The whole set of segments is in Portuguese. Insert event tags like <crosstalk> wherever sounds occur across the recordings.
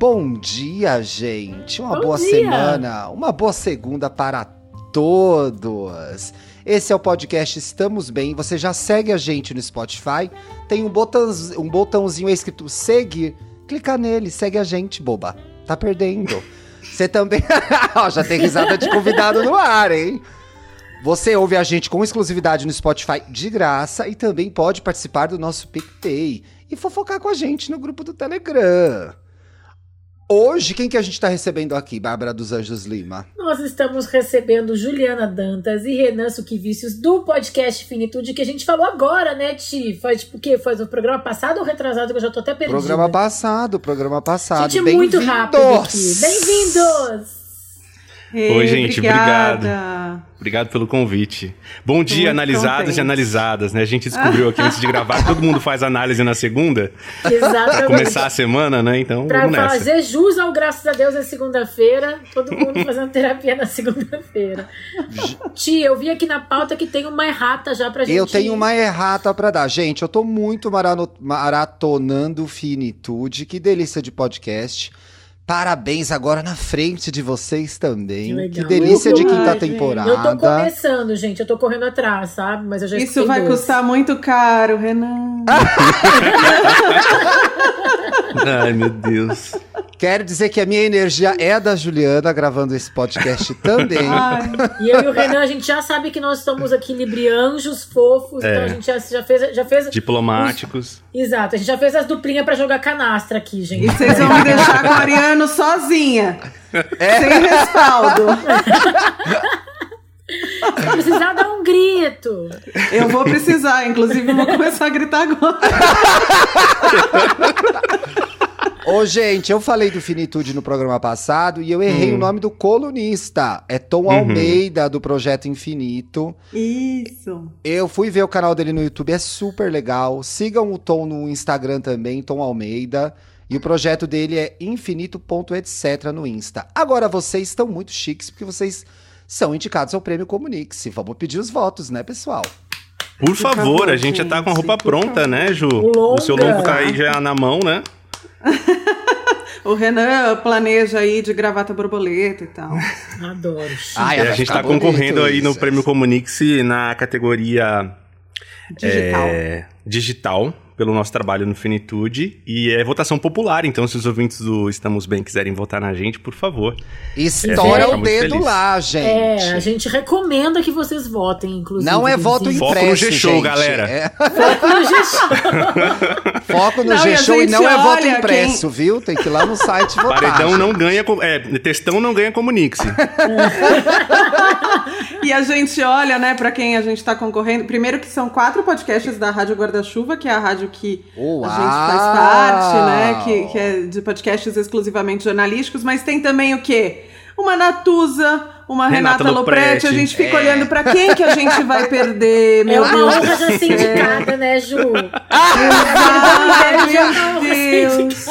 Bom dia, gente! Uma Bom boa dia. semana, uma boa segunda para todos! Esse é o podcast Estamos Bem. Você já segue a gente no Spotify? Tem um, botão, um botãozinho aí escrito seguir. Clica nele, segue a gente, boba. Tá perdendo. <laughs> Você também. <laughs> Já tem risada de convidado no ar, hein? Você ouve a gente com exclusividade no Spotify de graça e também pode participar do nosso PicPay e fofocar com a gente no grupo do Telegram. Hoje, quem que a gente tá recebendo aqui, Bárbara dos Anjos Lima? Nós estamos recebendo Juliana Dantas e Renan Suquivicius do podcast Finitude, que a gente falou agora, né, Ti? Foi tipo o quê? Foi no programa passado ou retrasado, que eu já tô até perdida. Programa passado, programa passado. Gente, é muito rápido aqui. Bem-vindos! Ei, Oi, gente, obrigada. Obrigado pelo convite. Bom dia, muito analisados contente. e analisadas, né? A gente descobriu aqui antes de gravar, todo mundo faz análise na segunda, pra Exatamente. começar a semana, né? Então, Pra vamos nessa. fazer jus ao graças a Deus é segunda-feira, todo mundo <laughs> fazendo terapia na segunda-feira. Ti, eu vi aqui na pauta que tem uma errata já pra gente. Eu tenho uma errata pra dar. Gente, eu tô muito maratonando Finitude. Que delícia de podcast. Parabéns agora na frente de vocês também. Que. Que delícia de Ai, quinta gente. temporada. Eu tô começando, gente. Eu tô correndo atrás, sabe? Mas eu já Isso vai dois. custar muito caro, Renan. <laughs> Ai, meu Deus. Quero dizer que a minha energia é a da Juliana gravando esse podcast <laughs> também. Ai, E eu e o Renan, a gente já sabe que nós somos aqui librianjos, fofos, É. então a gente já, já fez. Já fez Diplomáticos. Exato, a gente já fez as duplinhas pra jogar canastra aqui, gente. e vocês vão me deixar com o Ariano sozinha. É. Sem respaldo. Precisar dar um grito. Eu vou precisar, inclusive vou começar a gritar agora. <laughs> Ô, gente, eu falei do Finitude no programa passado e eu errei Hum. o nome do colunista. É Tom Uhum. Almeida, do Projeto Infinito. Isso. Eu fui ver o canal dele no YouTube, é super legal. Sigam o Tom no Instagram também, Tom Almeida. E o projeto dele é infinito.etc no Insta. Agora, vocês estão muito chiques porque vocês são indicados ao Prêmio Comunique-se. Vamos pedir os votos, né, pessoal? Por favor, a gente já tá com a roupa pronta, né, Ju? Longa. O seu longo tá aí já na mão, né? <laughs> O Renan planeja aí de gravata borboleta e tal. <laughs> Adoro. Ai, É, a gente tá concorrendo aí no. Prêmio Comunique-se na categoria Digital. é, digital, pelo nosso trabalho no Finitude. E é votação popular, então se os ouvintes do Estamos Bem quiserem votar na gente, por favor. Estoura É, o dedo feliz. lá, gente. É, a gente recomenda que vocês votem, inclusive. Não é voto inclusive. Foco no impresso, G-Show, gente. galera. É, Foco no G-Show. <laughs> foco no e G-Show e não é voto impresso, viu? Tem que ir lá no site votar. Paredão gente. não ganha. É, textão não ganha Comunique-se. <laughs> E a gente olha, né, pra quem a gente tá concorrendo. Primeiro que são quatro podcasts da Rádio Guarda-Chuva, que é a rádio que Uau! a gente faz parte, né? Que, que é de podcasts exclusivamente jornalísticos, mas tem também o quê? Uma Natuza, uma Renata Renata, Lopretti. A gente fica É. olhando pra quem que a gente vai perder, É meu uma Deus. honra já ser indicada, né, Ju? É uma honra meu Deus.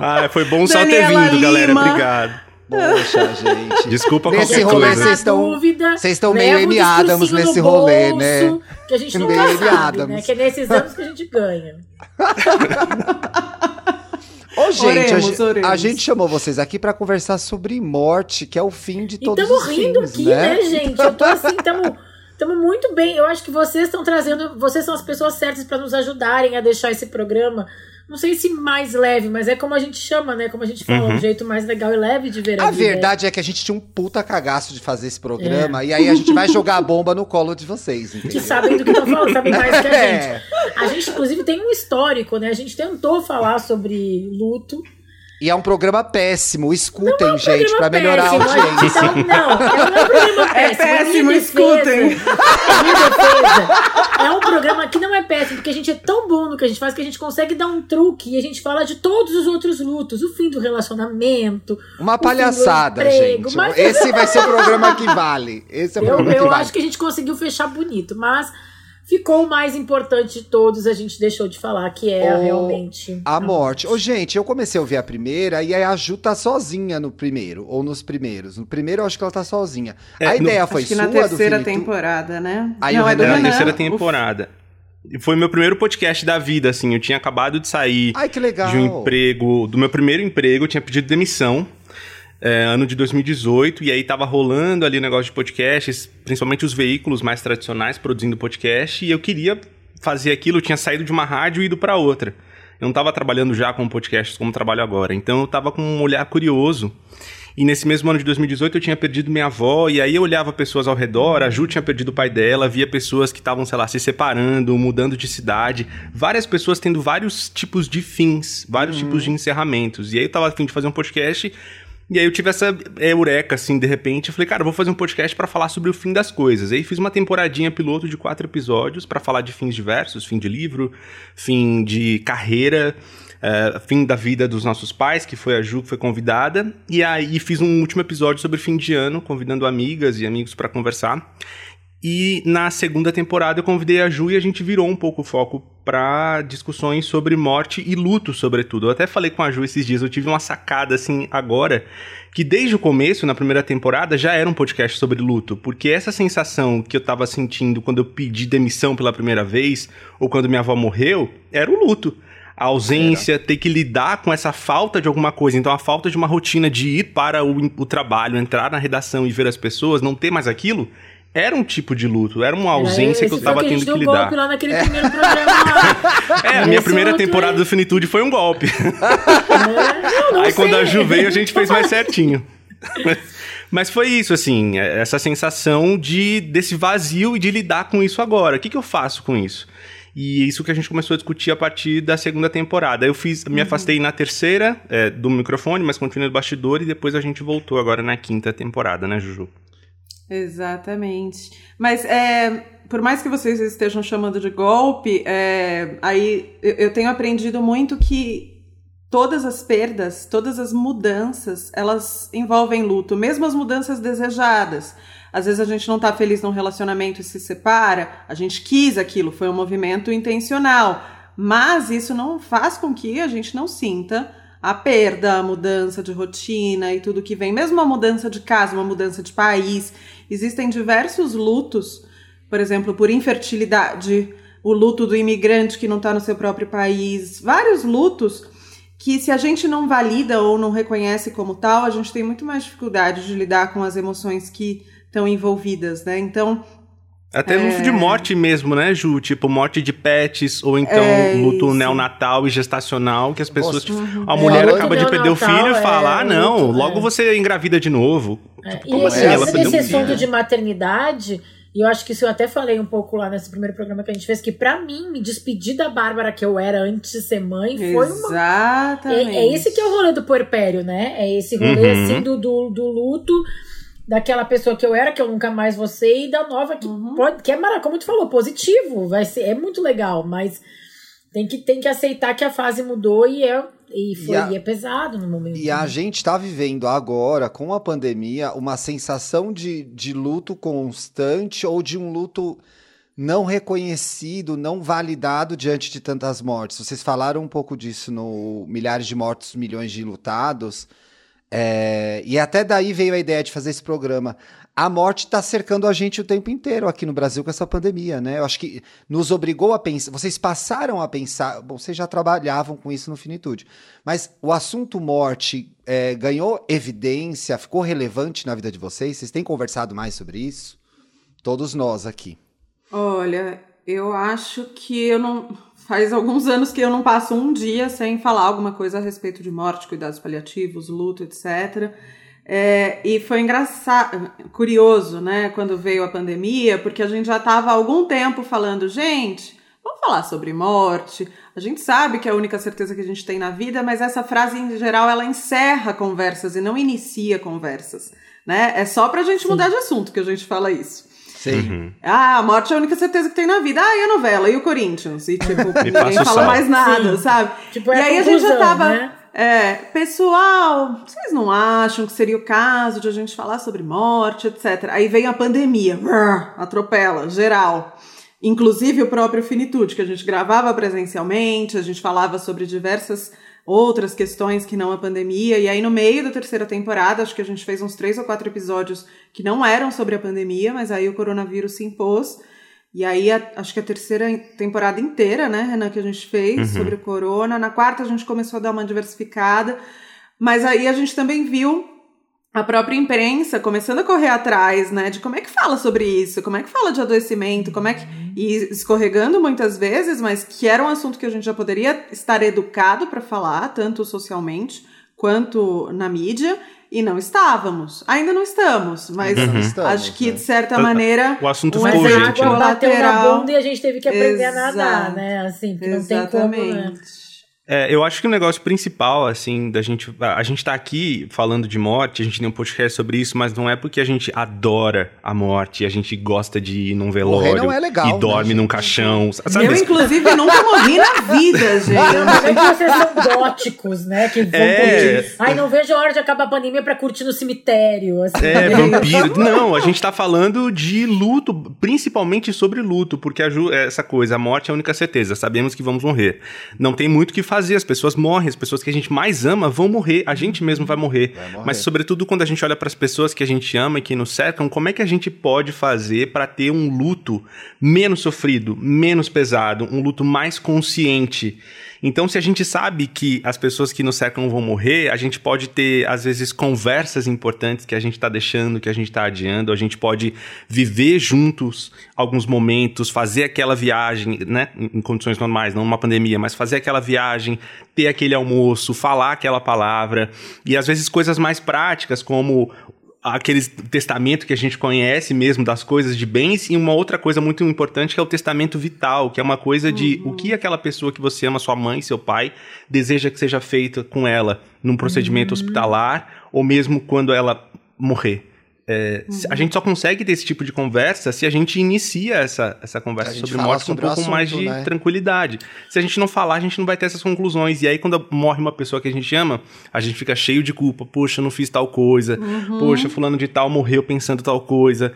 Ah, foi bom só ter Daniela vindo, galera. Lima. Obrigado. Poxa, <laughs> gente. Desculpa Nesse qualquer rolê coisa. vocês estão- dúvida, vocês estão meio um Amy Adams nesse rolê, bolso, né? Que a gente Meio nunca Amy sabe, Adams. né? Que é nesses anos que a gente ganha. <laughs> Ô, gente, a Oremos, gente, oremos. a gente chamou vocês aqui pra conversar sobre morte, que é o fim de E todos estamos os rindo fins, aqui, né? né? gente? Eu tô assim, estamos Estamos muito bem. Eu acho que vocês estão trazendo. Vocês são as pessoas certas para nos ajudarem a deixar esse programa. Não sei se mais leve, mas é como a gente chama, né? Como a gente fala, Uhum. um jeito mais legal e leve de ver a, A vida. verdade é que a gente tinha um puta cagaço de fazer esse programa, e aí a gente vai jogar a bomba no colo de vocês, Que entendeu? sabem do que estão falando, sabem mais que a <laughs> É. gente. A gente, inclusive, tem um histórico, né? A gente tentou falar sobre luto. E é um programa péssimo. Escutem, Não é um gente, programa pra melhorar péssimo, a audiência. Não, não, não é um programa <laughs> É péssimo. péssimo, Em minha escutem. defesa, em minha defesa, é um programa que não é péssimo, porque a gente é tão bom no que a gente faz que a gente consegue dar um truque e a gente fala de todos os outros lutos. O fim do relacionamento. Uma o palhaçada, emprego, gente. mas- Esse vai ser o programa que vale. Esse é o Eu, programa que eu vale. acho que a gente conseguiu fechar bonito, mas ficou o mais importante de todos, a gente deixou de falar, que é O- realmente A morte. Ô, gente, eu comecei a ouvir a primeira e aí a Ju tá sozinha no primeiro, ou nos primeiros. No primeiro eu acho que ela tá sozinha. É, a no- ideia foi Acho que sua na terceira do Finitude? temporada, né? Aí não, o é do a Renan. terceira Renan. temporada. E foi meu primeiro podcast da vida, assim. Eu tinha acabado de sair Ai, que legal. de um emprego, do meu primeiro emprego, eu tinha pedido demissão. É, ano de 2018, e aí tava rolando ali o negócio de podcasts, principalmente os veículos mais tradicionais produzindo podcast, e eu queria fazer aquilo, eu tinha saído de uma rádio e ido pra outra. Eu não tava trabalhando já com podcasts como trabalho agora, então eu tava com um olhar curioso. E nesse mesmo ano de 2018 eu tinha perdido minha avó, e aí eu olhava pessoas ao redor, a Ju tinha perdido o pai dela, via pessoas que estavam, sei lá, se separando, mudando de cidade, várias pessoas tendo vários tipos de fins, vários tipos de encerramentos. E aí eu tava a fim de fazer um podcast, e aí eu tive essa eureka, assim, de repente, eu falei, cara, eu vou fazer um podcast pra falar sobre o fim das coisas. Aí fiz uma temporadinha piloto de quatro episódios pra falar de fins diversos, fim de livro, fim de carreira, é, fim da vida dos nossos pais, que foi a Ju que foi convidada. E aí fiz um último episódio sobre fim de ano, convidando amigas e amigos pra conversar. E na segunda temporada eu convidei a Ju e a gente virou um pouco o foco para discussões sobre morte e luto, sobretudo. Eu até falei com a Ju esses dias, eu tive uma sacada assim agora, que desde o começo, na primeira temporada, já era um podcast sobre luto, porque essa sensação que eu tava sentindo quando eu pedi demissão pela primeira vez, ou quando minha avó morreu, era o luto. A ausência, ter que lidar com essa falta de alguma coisa. Então, a falta de uma rotina de ir para o, o trabalho, entrar na redação e ver as pessoas, não ter mais aquilo, era um tipo de luto, era uma ausência Esse que eu tava que a gente tendo deu que lidar. golpe lá naquele primeiro <laughs> programa lá. É, a minha Esse primeira temporada aí. do Finitude foi um golpe. É, não, não Aí quando sei. a Ju veio, a gente fez mais certinho. Mas foi isso, assim, essa sensação de desse vazio e de lidar com isso agora. O que, que eu faço com isso? E isso que a gente começou a discutir a partir da segunda temporada. Eu fiz, me afastei na terceira é, do microfone, mas continuei no bastidor e depois a gente voltou agora na quinta temporada, né, Juju? Exatamente. Mas é, por mais que vocês estejam chamando de golpe, é, aí eu, eu tenho aprendido muito que todas as perdas, todas as mudanças, elas envolvem luto, mesmo as mudanças desejadas. Às vezes a gente não tá feliz num relacionamento e se separa, a gente quis aquilo, foi um movimento intencional. Mas isso não faz com que a gente não sinta a perda, a mudança de rotina e tudo que vem, mesmo uma mudança de casa, uma mudança de país. Existem diversos lutos, por exemplo, por infertilidade, o luto do imigrante que não está no seu próprio país, vários lutos que se a gente não valida ou não reconhece como tal, a gente tem muito mais dificuldade de lidar com as emoções que estão envolvidas, né? Então, Até luto de morte mesmo, né, Ju? Tipo, morte de pets, ou então É luto isso. neonatal e gestacional, que as pessoas. Nossa. tipo, a É, mulher acaba de perder o filho e fala: é ah, não, luto, logo é. você engravida de novo. É, Tipo, e como esse, assim? Ela esse, perdeu um esse assunto filho. de maternidade, e eu acho que isso eu até falei um pouco lá nesse primeiro programa que a gente fez, que pra mim, me despedir da Bárbara que eu era antes de ser mãe foi uma exatamente. É, é esse que é o rolê do puerpério, né? É esse rolê, Uhum. assim, do, do, do luto daquela pessoa que eu era, que eu nunca mais vou ser, e da nova que Uhum. pode, que é mara- como tu falou, positivo, vai ser, é muito legal, mas tem que, tem que aceitar que a fase mudou e é, e foi, E a- e é pesado no momento. E a né? gente tá vivendo agora, com a pandemia, uma sensação de, de luto constante ou de um luto não reconhecido, não validado diante de tantas mortes. Vocês falaram um pouco disso no Milhares de Mortos, Milhões de Lutados. É, e até daí veio a ideia de fazer esse programa. A morte está cercando a gente o tempo inteiro aqui no Brasil com essa pandemia, né? Eu acho que nos obrigou a pensar. Vocês passaram a pensar. Bom, vocês já trabalhavam com isso no Finitude. Mas o assunto morte é, ganhou evidência, ficou relevante na vida de vocês? Vocês têm conversado mais sobre isso? Todos nós aqui. Olha, eu acho que eu não. Faz alguns anos que eu não passo um dia sem falar alguma coisa a respeito de morte, cuidados paliativos, luto, etc. É, e foi engraçado, curioso, né, quando veio a pandemia, porque a gente já estava há algum tempo falando, gente, Vamos falar sobre morte. A gente sabe que é a única certeza que a gente tem na vida, mas essa frase, em geral, ela encerra conversas e não inicia conversas. Né? É só pra gente Sim. mudar de assunto que a gente fala isso. Sim. Uhum. Ah, a morte é a única certeza que tem na vida. Ah, e a novela? E o Corinthians? E, tipo, <laughs> ninguém fala mais nada, Sim. sabe? Tipo, é e aí a, a gente já tava. Né? É, pessoal, vocês não acham que seria o caso de a gente falar sobre morte, etc. Aí vem a pandemia, atropela, geral. Inclusive o próprio Finitude, que a gente gravava presencialmente, a gente falava sobre diversas outras questões que não a pandemia. E aí, no meio da terceira temporada, acho que a gente fez uns três ou quatro episódios que não eram sobre a pandemia, mas aí o coronavírus se impôs. E aí, a, acho que a terceira temporada inteira, né, Renan, que a gente fez uhum. sobre o corona. Na quarta, a gente começou a dar uma diversificada. Mas aí a gente também viu a própria imprensa começando a correr atrás, né, de como é que fala sobre isso, como é que fala de adoecimento, como é que e escorregando muitas vezes, mas que era um assunto que a gente já poderia estar educado para falar, tanto socialmente quanto na mídia, e não estávamos. Ainda não estamos, mas uhum. estamos, acho que, de certa né? maneira. O assunto ficou urgente. A água né? bateu na bunda e a gente teve que aprender Exato. a nadar, né? Assim, que não tem como. Né? É, eu acho que o negócio principal, assim, da gente. A gente tá aqui falando de morte, a gente tem um podcast sobre isso, mas não é porque a gente adora a morte, a gente gosta de ir num velório não é legal, e né, dorme né, num caixão. Sabe? Eu, inclusive, nunca morri na vida, <laughs> gente. Não é que vocês são góticos, né? Que vão é... curtir. Ai, não vejo a hora de acabar a pandemia pra curtir no cemitério. Assim. É, vampiro. não, a gente tá falando de luto, principalmente sobre luto, porque a, essa coisa, a morte é a única certeza. Sabemos que vamos morrer. Não tem muito o que fazer fazer, as pessoas morrem, as pessoas que a gente mais ama vão morrer, a gente mesmo vai morrer. Vai morrer. Mas sobretudo quando a gente olha para as pessoas que a gente ama e que nos cercam, como é que a gente pode fazer para ter um luto menos sofrido, menos pesado, um luto mais consciente? Então, se a gente sabe que as pessoas que nos cercam vão morrer, a gente pode ter, às vezes, conversas importantes que a gente está deixando, que a gente está adiando, a gente pode viver juntos alguns momentos, fazer aquela viagem, né, em condições normais, não uma pandemia, mas fazer aquela viagem, ter aquele almoço, falar aquela palavra, e às vezes coisas mais práticas, como aquele testamento que a gente conhece mesmo das coisas de bens e uma outra coisa muito importante que é o testamento vital, que é uma coisa de uhum. o que aquela pessoa que você ama, sua mãe, seu pai, deseja que seja feito com ela num procedimento uhum. hospitalar ou mesmo quando ela morrer. É, uhum. A gente só consegue ter esse tipo de conversa se a gente inicia essa, essa conversa sobre morte com um pouco assunto, mais de né? tranquilidade. Se a gente não falar, a gente não vai ter essas conclusões. E aí, quando morre uma pessoa que a gente ama, a gente fica cheio de culpa. Poxa, não fiz tal coisa. Uhum. Poxa, fulano de tal morreu pensando tal coisa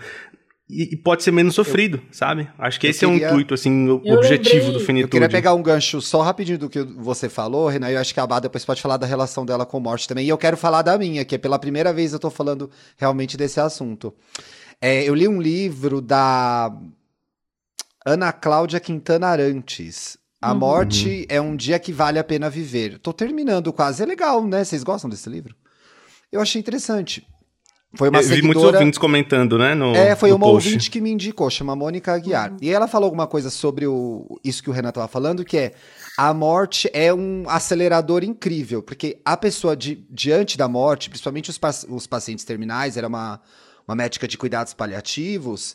e, pode ser menos sofrido, eu, sabe? Acho que esse queria, é um intuito, assim, o objetivo lembrei, do Finitude. Eu queria pegar um gancho só rapidinho do que você falou, Renan, eu acho que a Abá depois pode falar da relação dela com morte também, e eu quero falar da minha, que é pela primeira vez eu tô falando realmente desse assunto. É, eu li um livro da Ana Cláudia Quintana Arantes, A uhum. Morte é um Dia que Vale a Pena Viver. Tô terminando quase, é legal, né? Vocês gostam desse livro? Eu achei interessante. Foi uma Eu seguidora... vi muitos ouvintes comentando, né? No, é, foi no uma post. ouvinte que me indicou, chama Mônica Aguiar. Uhum. E ela falou alguma coisa sobre o, isso que o Renan estava falando, que é a morte é um acelerador incrível, porque a pessoa di, diante da morte, principalmente os, os pacientes terminais, era uma, uma médica de cuidados paliativos,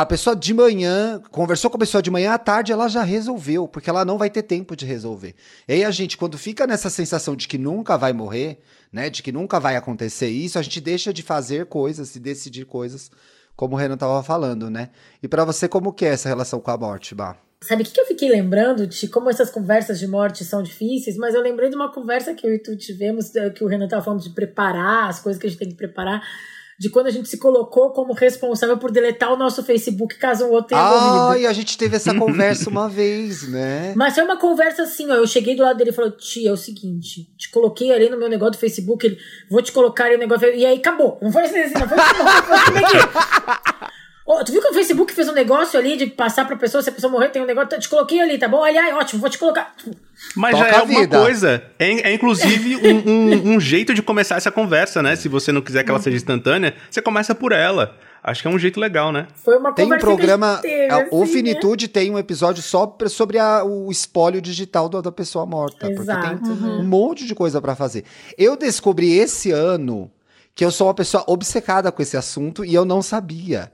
a pessoa de manhã, conversou com a pessoa de manhã, à tarde ela já resolveu, porque ela não vai ter tempo de resolver. E aí a gente, quando fica nessa sensação de que nunca vai morrer, né, de que nunca vai acontecer isso, a gente deixa de fazer coisas e decidir coisas, como o Renan estava falando, né? E para você, como que é essa relação com a morte, Bah? Sabe o que, que eu fiquei lembrando de como essas conversas de morte são difíceis? Mas eu lembrei de uma conversa que eu e tu tivemos, eh, que o Renan estava falando de preparar, as coisas que a gente tem que preparar de quando a gente se colocou como responsável por deletar o nosso Facebook caso o outro tenha ah. Ah, a gente teve essa conversa uma <laughs> vez, né? Mas foi uma conversa assim, ó. Eu cheguei do lado dele e falei, tia, é o seguinte, te coloquei ali no meu negócio do Facebook, ele, vou te colocar ali no negócio. E aí acabou. Não foi assim, não foi assim, não foi assim, Oh, <laughs> tu viu que o Facebook fez um negócio ali de passar pra pessoa, se a pessoa morrer, tem um negócio, te coloquei ali, tá bom? Aliás, ótimo, vou te colocar. Mas Toca já é alguma coisa. É, é inclusive um, um, um, jeito de começar essa conversa, né? Se você não quiser que ela seja instantânea, você começa por ela. Acho que é um jeito legal, né? Foi uma Tem um programa. Teve, assim, o Finitude né? tem um episódio só sobre a, o espólio digital da, da pessoa morta. Exato. Porque tem uhum. um monte de coisa para fazer. Eu descobri esse ano que eu sou uma pessoa obcecada com esse assunto e eu não sabia.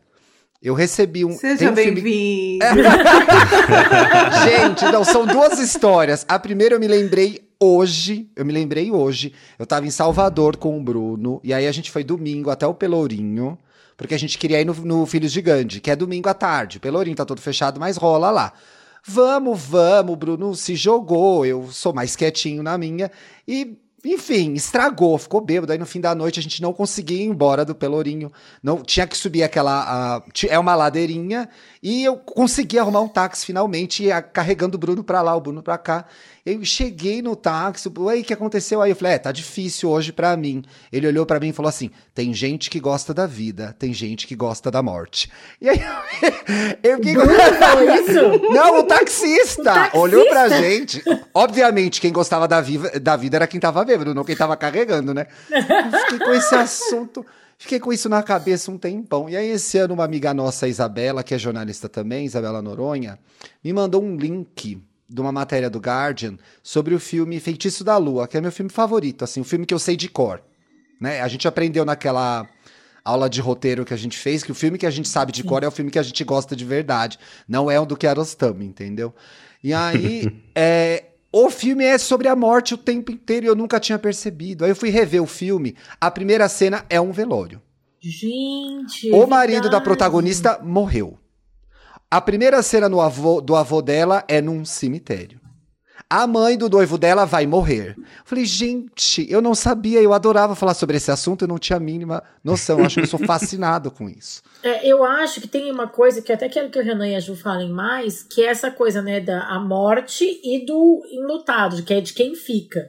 Eu recebi um. Seja um filme- bem-vindo. <laughs> Gente, não, são duas histórias. A primeira eu me lembrei hoje, eu me lembrei hoje. Eu tava em Salvador com o Bruno, e aí a gente foi domingo até o Pelourinho, porque a gente queria ir no, no Filhos de Gandhi, que é domingo à tarde. O Pelourinho tá todo fechado, mas rola lá. Vamos, vamos, o Bruno se jogou, eu sou mais quietinho na minha, e enfim, estragou, ficou bêbado. Aí no fim da noite a gente não conseguia ir embora do Pelourinho. Não, tinha que subir aquela. a- é uma ladeirinha. E eu consegui arrumar um táxi finalmente, carregando o Bruno pra lá, o Bruno pra cá. Eu cheguei no táxi, aí o que aconteceu? Aí eu falei, é, tá difícil hoje pra mim. Ele olhou pra mim e falou assim: tem gente que gosta da vida, tem gente que gosta da morte. E aí eu <laughs> fiquei. <laughs> Isso? Não, o taxista, O taxista. olhou pra gente. Obviamente, quem gostava da, viva, da vida era quem tava bêbado, não quem tava carregando, né? Eu Fiquei com esse assunto, fiquei com isso na cabeça um tempão. E aí, esse ano, uma amiga nossa, Isabela, que é jornalista também, Isabela Noronha, me mandou um link de uma matéria do Guardian sobre o filme Feitiço da Lua, que é meu filme favorito, assim, o filme que eu sei de cor. Né? A gente aprendeu naquela aula de roteiro que a gente fez, que o filme que a gente sabe de cor é o filme que a gente gosta de verdade. Não é o do Kiarostami, entendeu? E aí, <laughs> é, o filme é sobre a morte o tempo inteiro e eu nunca tinha percebido. Aí eu fui rever o filme, a primeira cena é um velório. Gente. O marido da verdade. protagonista morreu. A primeira cena no avô- do avô dela é num cemitério. A mãe do noivo dela vai morrer. Falei, gente, eu não sabia, eu adorava falar sobre esse assunto, eu não tinha a mínima noção. Acho que eu sou fascinado com isso. <laughs> É, eu acho que tem uma coisa que até quero que o Renan e a Ju falem mais, que é essa coisa, né, da a morte e do enlutado, que é de quem fica.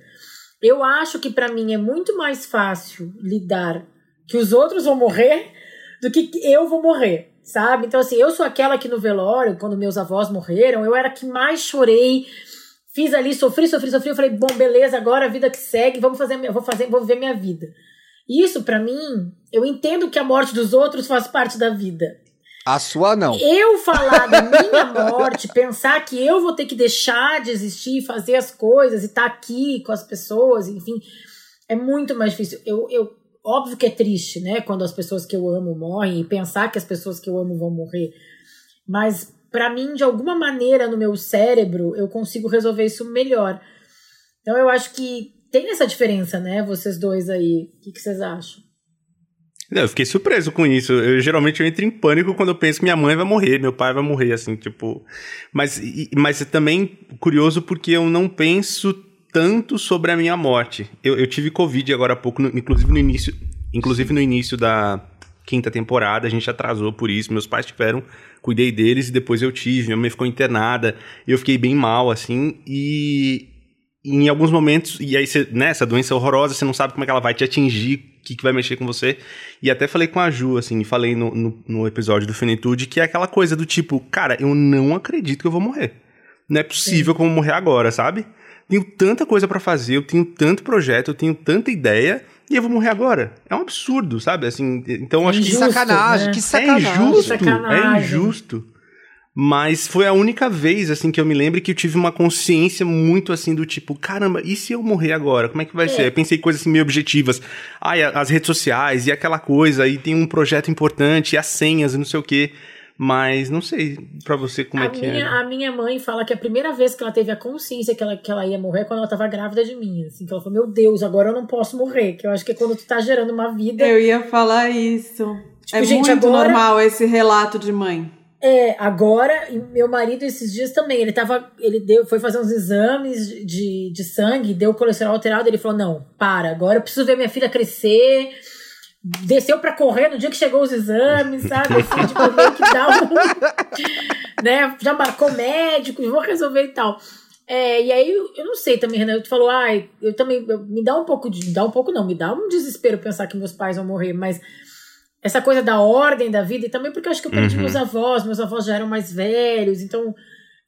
Eu acho que pra mim é muito mais fácil lidar que os outros vão morrer do que eu vou morrer, sabe? Então, assim, eu sou aquela que no velório, quando meus avós morreram, eu era a que mais chorei, fiz ali, sofri, sofri, sofri. Eu falei, bom, beleza, agora a vida que segue, vamos fazer, eu vou fazer, vou viver minha vida. Isso, pra mim, eu entendo que a morte dos outros faz parte da vida. A sua não. Eu falar da <laughs> minha morte, pensar que eu vou ter que deixar de existir, fazer as coisas e estar aqui com as pessoas, enfim, é muito mais difícil. Eu, eu, óbvio que é triste, né, quando as pessoas que eu amo morrem e pensar que as pessoas que eu amo vão morrer. Mas pra mim, de alguma maneira no meu cérebro, eu consigo resolver isso melhor. Então eu acho que tem essa diferença, né, vocês dois aí. O que, que vocês acham? Não, Eu fiquei surpreso com isso. Eu geralmente eu entro em pânico quando eu penso que minha mãe vai morrer, meu pai vai morrer, assim, tipo. Mas, mas é também curioso porque eu não penso tanto sobre a minha morte. Eu, eu tive Covid agora há pouco, no- inclusive no início. Inclusive no início da quinta temporada, a gente atrasou por isso. Meus pais tiveram, cuidei deles e depois eu tive. Minha mãe ficou internada, eu fiquei bem mal, assim, e em alguns momentos, e aí você, né, essa doença horrorosa, você não sabe como é que ela vai te atingir, o que, que vai mexer com você. E até falei com a Ju, assim, falei no, no, no episódio do Finitude, que é aquela coisa do tipo, cara, eu não acredito que eu vou morrer. Não é possível vou morrer agora, sabe? Tenho tanta coisa pra fazer, eu tenho tanto projeto, eu tenho tanta ideia, e eu vou morrer agora. É um absurdo, sabe? Assim, então eu acho que Que Injusto, sacanagem, né? que é sacanagem. injusto, é Sacanagem. injusto. Mas foi a única vez, assim, que eu me lembro que eu tive uma consciência muito, assim, do tipo, caramba, e se eu morrer agora? Como é que vai É. ser? Eu pensei em coisas, assim, meio objetivas. Ai, as redes sociais, e aquela coisa, e tem um projeto importante, e as senhas, e não sei o quê. Mas não sei pra você como a, é que minha, é. a minha mãe fala que a primeira vez que ela teve a consciência que ela, que ela ia morrer é quando ela tava grávida de mim. Assim, que ela falou, meu Deus, agora eu não posso morrer. Que eu acho que é quando tu tá gerando uma vida. Eu ia falar isso. Tipo, é gente, muito agora- normal esse relato de mãe. É, agora, e meu marido esses dias também, ele tava. Ele deu, foi fazer uns exames de, de sangue, deu colesterol alterado, ele falou: não, para, agora eu preciso ver minha filha crescer. Desceu pra correr no dia que chegou os exames, sabe? Assim, tipo, meio que dá um. <laughs> né? Já marcou médico, vou resolver e tal. É, e aí, eu não sei também, Renan, tu falou, ai, eu também, eu- me dá um pouco de, me dá um pouco não, me dá um desespero pensar que meus pais vão morrer, mas essa coisa da ordem da vida, e também porque eu acho que eu perdi Uhum. meus avós, meus avós já eram mais velhos, então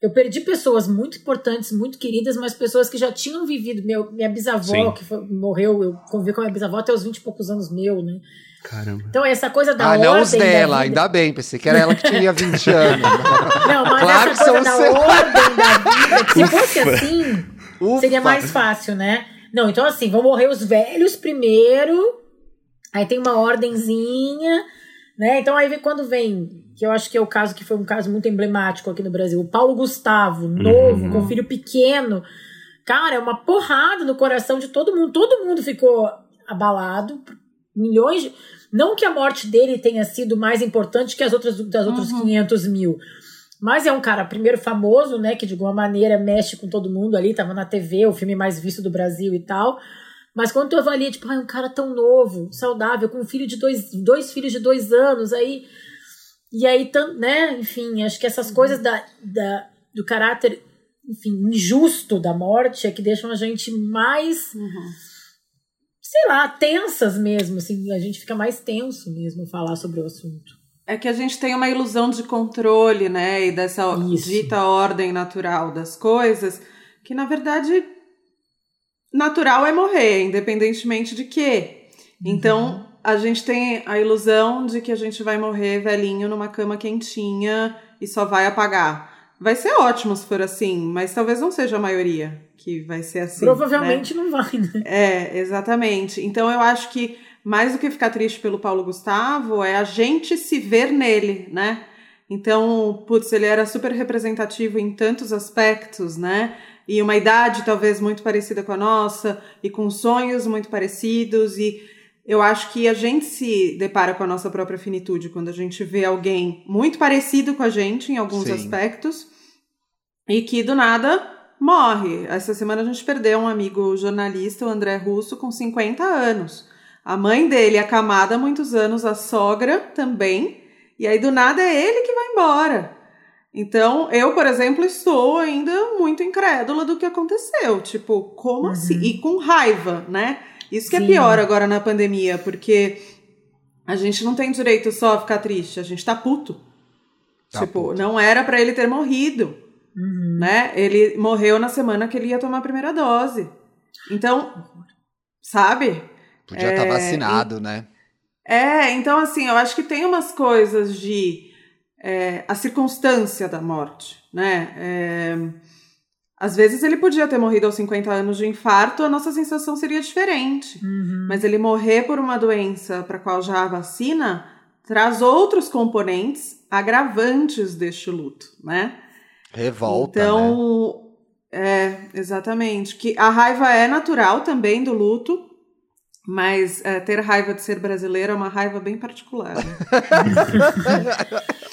eu perdi pessoas muito importantes, muito queridas, mas pessoas que já tinham vivido. Meu, minha bisavó, Sim. que foi- morreu, eu convivi com a minha bisavó até os 20 e poucos anos meu, né? Caramba. Então, essa coisa da Ah, ordem. não os dela, ainda bem, pensei que era ela que tinha 20 <laughs> anos. Não, mas Claro essa que coisa são da os seus. ordem da vida, que se fosse Ufa. assim, Ufa. seria mais fácil, né? Não, então assim, vão morrer os velhos primeiro, aí tem uma ordenzinha, Né? Então aí quando vem, que eu acho que é o caso que foi um caso muito emblemático aqui no Brasil, o Paulo Gustavo, novo, Uhum. com filho pequeno. Cara, é uma porrada no coração de todo mundo. Todo mundo ficou abalado. Milhões de... Não que a morte dele tenha sido mais importante que as outras das outros 500 mil. Mas é um cara, primeiro, famoso, né? Que de alguma maneira mexe com todo mundo ali. Tava na TV, o filme mais visto do Brasil e tal. Mas quando tu avalia, tipo, ai, um cara tão novo, saudável, com um filho de dois, dois filhos de dois anos, aí. E aí, né? Enfim, acho que essas coisas da, da, do caráter, enfim, injusto da morte é que deixam a gente mais, sei lá, tensas mesmo, assim. A gente fica mais tenso mesmo falar sobre o assunto. É que a gente tem uma ilusão de controle, né? E dessa Isso. dita ordem natural das coisas, que na verdade natural é morrer, independentemente de quê. Então a gente tem a ilusão de que a gente vai morrer velhinho numa cama quentinha e só vai apagar. Vai ser ótimo se for assim, mas talvez não seja a maioria que vai ser assim. né? Provavelmente não vai, né? É, exatamente. Então eu acho que mais do que ficar triste pelo Paulo Gustavo é a gente se ver nele, né? Então, putz, ele era super representativo em tantos aspectos, né? E uma idade talvez muito parecida com a nossa, e com sonhos muito parecidos, e eu acho que a gente se depara com a nossa própria finitude quando a gente vê alguém muito parecido com a gente em alguns Sim. aspectos, e que do nada morre. Essa semana a gente perdeu um amigo jornalista, o André Russo, com 50 anos. A mãe dele acamada há muitos anos, a sogra também. E aí do nada é ele que vai embora. Então, eu, por exemplo, estou ainda muito incrédula do que aconteceu. Tipo, como assim? E com raiva, né? Isso que é Sim. pior agora na pandemia, porque a gente não tem direito só a ficar triste, a gente tá puto. Tá tipo, puto. não era pra ele ter morrido né? Ele morreu na semana que ele ia tomar a primeira dose. Então, sabe? Podia estar É, vacinado, né? É, então assim, eu acho que tem umas coisas de é, a circunstância da morte, né? É, às vezes ele podia ter morrido aos 50 anos de infarto, a nossa sensação seria diferente. Mas ele morrer por uma doença para qual já há vacina traz outros componentes agravantes deste luto, né? Revolta, né? então, é, exatamente. Que a raiva é natural também do luto, mas é, ter raiva de ser brasileiro é uma raiva bem particular. Né?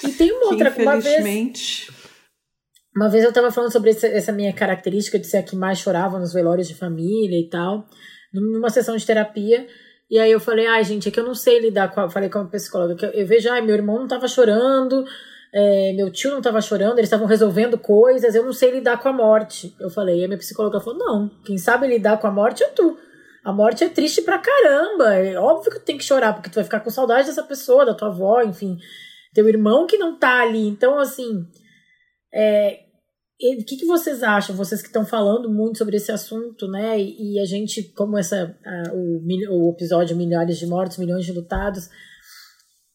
E tem uma Que, outra uma vez, infelizmente. Uma vez eu tava falando sobre essa, essa minha característica de ser a que mais chorava nos velórios de família e tal, numa sessão de terapia. E aí eu falei, ai, gente, é que eu não sei lidar com a. Falei com a psicóloga, que eu, eu vejo, ai, meu irmão não tava chorando, é, meu tio não tava chorando, eles estavam resolvendo coisas, eu não sei lidar com a morte. Eu falei, e a minha psicóloga falou, não, quem sabe lidar com a morte é tu. A morte é triste pra caramba. É óbvio que tu tem que chorar, porque tu vai ficar com saudade dessa pessoa, da tua avó, enfim. Teu irmão que não tá ali. Então, assim. É, o que, que vocês acham? Vocês que estão falando muito sobre esse assunto, né? E, e a gente, como essa, a- o, o episódio Milhares de Mortos, Milhões de Lutados,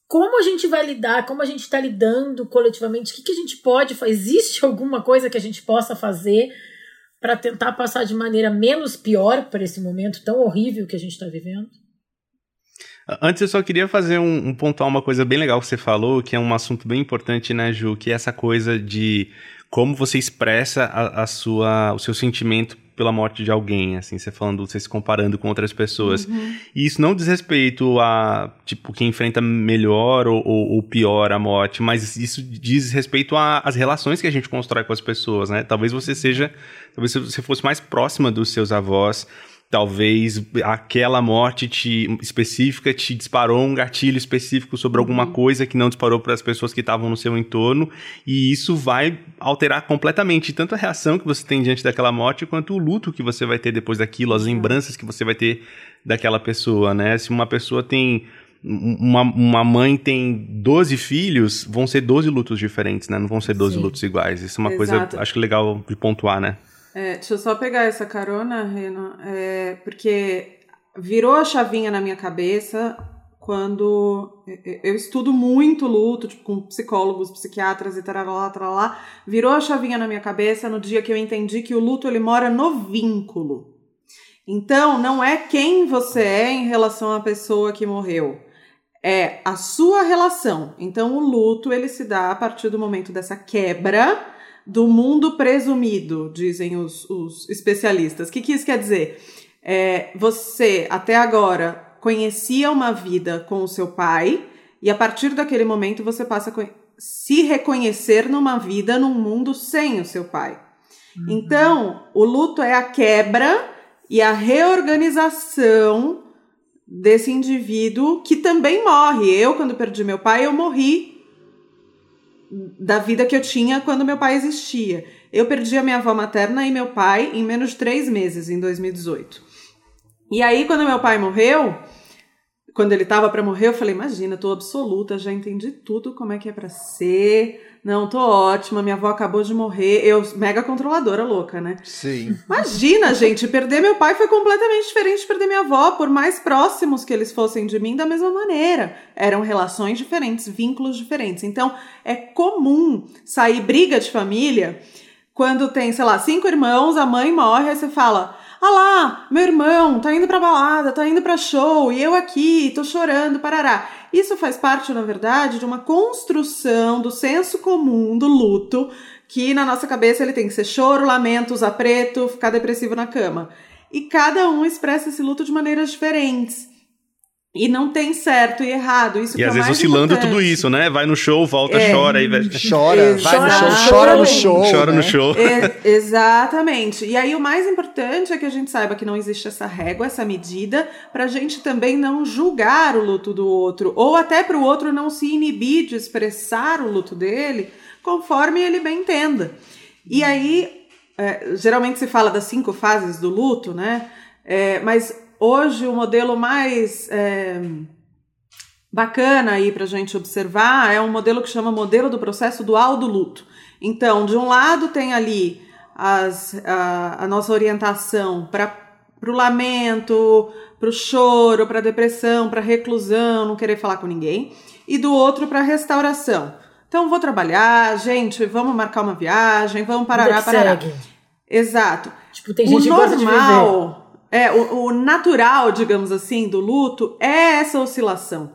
como a gente vai lidar? Como a gente está lidando coletivamente? O que, que a gente pode fazer? Existe alguma coisa que a gente possa fazer para tentar passar de maneira menos pior para esse momento tão horrível que a gente está vivendo? Antes eu só queria fazer um, um pontuar uma coisa bem legal que você falou, que é um assunto bem importante, né, Ju? Que é essa coisa de como você expressa a, a sua, o seu sentimento pela morte de alguém, assim, você falando, você se comparando com outras pessoas. E isso não diz respeito a, tipo, quem enfrenta melhor ou, ou, ou pior a morte, mas isso diz respeito às relações que a gente constrói com as pessoas, né? Talvez você seja, talvez você fosse mais próxima dos seus avós, talvez aquela morte te, específica te disparou um gatilho específico sobre alguma coisa que não disparou para as pessoas que estavam no seu entorno, e isso vai alterar completamente tanto a reação que você tem diante daquela morte, quanto o luto que você vai ter depois daquilo, as lembranças que você vai ter daquela pessoa, né? Se uma pessoa tem uma, uma mãe tem 12 filhos, vão ser 12 lutos diferentes, né? Não vão ser 12 Sim. lutos iguais. Isso é uma Exato. coisa, acho que legal de pontuar, né? É, deixa eu só pegar essa carona, Rena, é, porque virou a chavinha na minha cabeça quando eu- eu estudo muito luto, tipo, com psicólogos, psiquiatras e tarará, tarará, virou a chavinha na minha cabeça no dia que eu entendi que o luto ele mora no vínculo. Então, não é quem você é em relação à pessoa que morreu. é a sua relação. Então, o luto ele se dá a partir do momento dessa quebra do mundo presumido, dizem os, os especialistas. O que, que isso quer dizer? É, você, até agora, conhecia uma vida com o seu pai, e a partir daquele momento você passa a se reconhecer numa vida num mundo sem o seu pai. Uhum. Então, o luto é a quebra e a reorganização desse indivíduo que também morre. Eu, quando perdi meu pai, eu morri da vida que eu tinha quando meu pai existia. Eu perdi a minha avó materna e meu pai em menos de três meses, em 2018. E aí, quando meu pai morreu, quando ele tava para morrer, eu falei: Imagina, tô absoluta, já entendi tudo como é que é para ser. Não, tô ótima, minha avó acabou de morrer. Eu, mega controladora louca, né? Sim. Imagina, gente, perder meu pai foi completamente diferente de perder minha avó, por mais próximos que eles fossem de mim, da mesma maneira. Eram relações diferentes, vínculos diferentes. Então, é comum sair briga de família quando tem, sei lá, cinco irmãos, a mãe morre, aí você fala ah lá, meu irmão tá indo pra balada, tá indo pra show, e eu aqui, tô chorando, parará. Isso faz parte, na verdade, de uma construção do senso comum do luto, que na nossa cabeça ele tem que ser choro, lamento, usar preto, ficar depressivo na cama. E cada um expressa esse luto de maneiras diferentes. E não tem certo e errado. Isso e às é vezes oscilando tudo isso, né? Vai no show, volta, é, chora. Aí vai... Chora, vai no show, chora no show. Chora né? no show. É, exatamente. E aí o mais importante é que a gente saiba que não existe essa régua, essa medida, pra gente também não julgar o luto do outro. Ou até para o outro não se inibir de expressar o luto dele, conforme ele bem entenda. E aí, é, geralmente se fala das cinco fases do luto, né? É, mas Hoje, o modelo mais é, bacana aí para a gente observar é um modelo que chama modelo do processo dual do luto. Então, de um lado tem ali as, a, a nossa orientação para o lamento, para o choro, para a depressão, para a reclusão, não querer falar com ninguém, e do outro para a restauração. Então, vou trabalhar, gente, vamos marcar uma viagem, vamos parar, parar. Exato. Tipo, tem gente o normal, é, o, o natural, digamos assim, do luto é essa oscilação.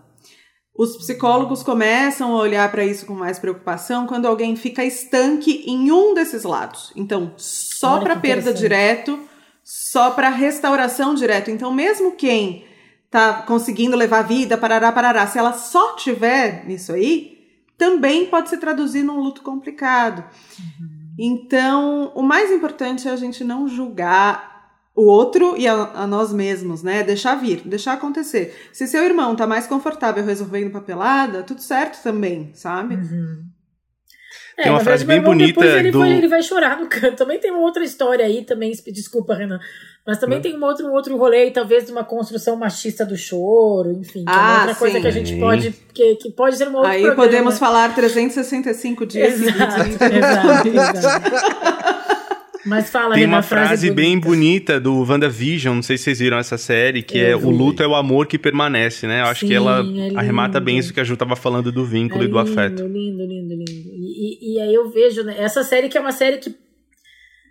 Os psicólogos começam a olhar para isso com mais preocupação quando alguém fica estanque em um desses lados. Então, só para perda direto, só para restauração direto. Então, mesmo quem tá conseguindo levar a vida, parará, parará, se ela só tiver nisso aí, também pode se traduzir num luto complicado. Uhum. Então, o mais importante é a gente não julgar o outro e a, a, nós mesmos, né? Deixar vir, deixar acontecer. Se seu irmão tá mais confortável resolvendo papelada, tudo certo também, sabe? Uhum. É, tem uma frase bem bonita ele, do... vai, ele vai chorar no canto. Também tem uma outra história aí, também, desculpa, Renan. Mas também tem um outro, um outro rolê, talvez, de uma construção machista do choro, enfim. Que ah, é uma ah, outra sim. coisa que a gente pode. Que, que pode ser uma outra Aí programa. podemos falar 365 dias exato, exato, <laughs> exato. Mas fala Tem uma uma frase, frase bem bonita do WandaVision, não sei se vocês viram essa série, que é o luto é o amor que permanece, né? Eu acho Sim, que ela é arremata bem isso que a Ju tava falando do vínculo é e do afeto. Lindo, lindo, lindo. E, e, e, aí eu vejo, né? Essa série que é uma série que.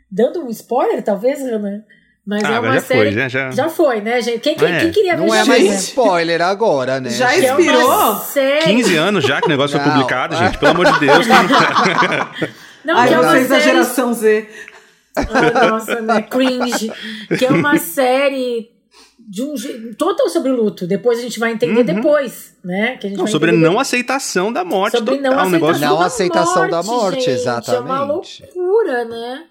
Dando um spoiler, talvez, Renan? Mas ah, é uma já série. Foi, já, já... já foi, né, gente? Quem, quem, é. quem queria ver Não é mais spoiler agora, né? Já inspirou? Série... 15 anos já que o negócio não. foi publicado, gente. Pelo amor de Deus. <laughs> não, Ai, é vocês série... da geração Z. Ah, nossa, né? Cringe. Que é uma série de um total sobre luto. Depois a gente vai entender uhum. depois, né? Que a gente não, sobre não aceitação da morte. Sobre total, não aceitação, negócio... não da, aceitação morte, da morte, gente, exatamente. É uma loucura, né?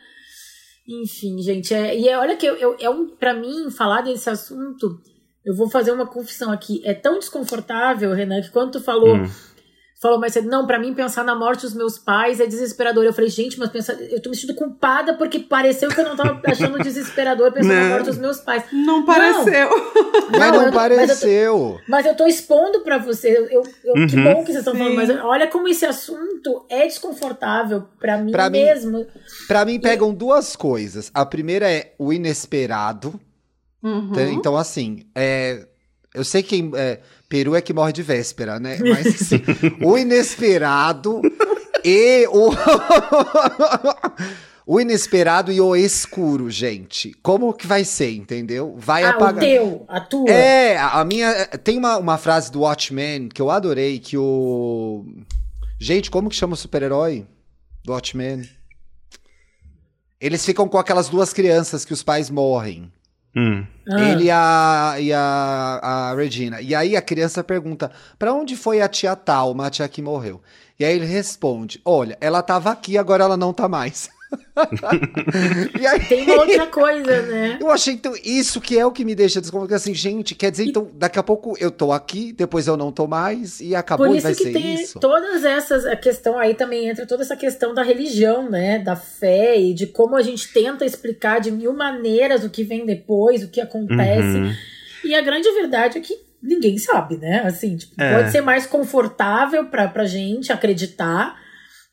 Enfim, gente, é, e é, olha que eu, eu, é um, para mim falar desse assunto, eu vou fazer uma confissão aqui. É tão desconfortável, Renan, que quando tu falou hum falou mais cedo, não, para mim pensar na morte dos meus pais é desesperador. Eu falei, gente, mas pensa, eu tô me sentindo culpada porque pareceu que eu não tava <laughs> achando desesperador pensar não. na morte dos meus pais. Não pareceu. Não, mas não eu, pareceu. Mas eu, tô, mas eu tô expondo para você. Eu, eu uhum. Que bom que vocês estão falando, mas olha como esse assunto é desconfortável para mim pra mesmo. Mim, para mim pegam e... duas coisas. A primeira é o inesperado. Uhum. Então, assim, é, eu sei que é, Peru é que morre de véspera, né? <laughs> Mas assim, o inesperado E o. <laughs> o inesperado e o escuro, gente. Como que vai ser, entendeu? Vai ah, apagar. o teu, a tua. É, a minha. Tem uma, uma frase do Watchmen que eu adorei, que o. Gente, como que chama o super-herói do Watchmen? Eles ficam com aquelas duas crianças que os pais morrem. Hum. Ah, Ele e a, e a, a Regina. E aí a criança pergunta: pra onde foi a tia tal, uma tia que morreu? E aí ele responde: Olha, ela tava aqui, agora ela não tá mais. E aí, Tem uma outra coisa, né? eu achei então, isso que é o que me deixa desconfortável. Assim, gente, quer dizer, então, daqui a pouco eu tô aqui, depois eu não tô mais, e acabou Por e isso vai que ser tem isso. todas essas, a questão aí também entra toda essa questão da religião, né? Da fé e de como a gente tenta explicar de mil maneiras o que vem depois, o que acontece. Uhum. E a grande verdade é que ninguém sabe, né? Assim, tipo, É. pode ser mais confortável pra, pra gente acreditar.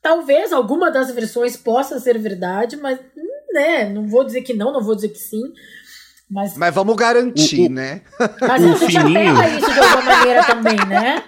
Talvez alguma das versões possa ser verdade, mas, né? Não vou dizer que não, não vou dizer que sim. Mas, Mas vamos garantir, O- o- né? mas o a gente fininho. apega isso de alguma maneira também, né?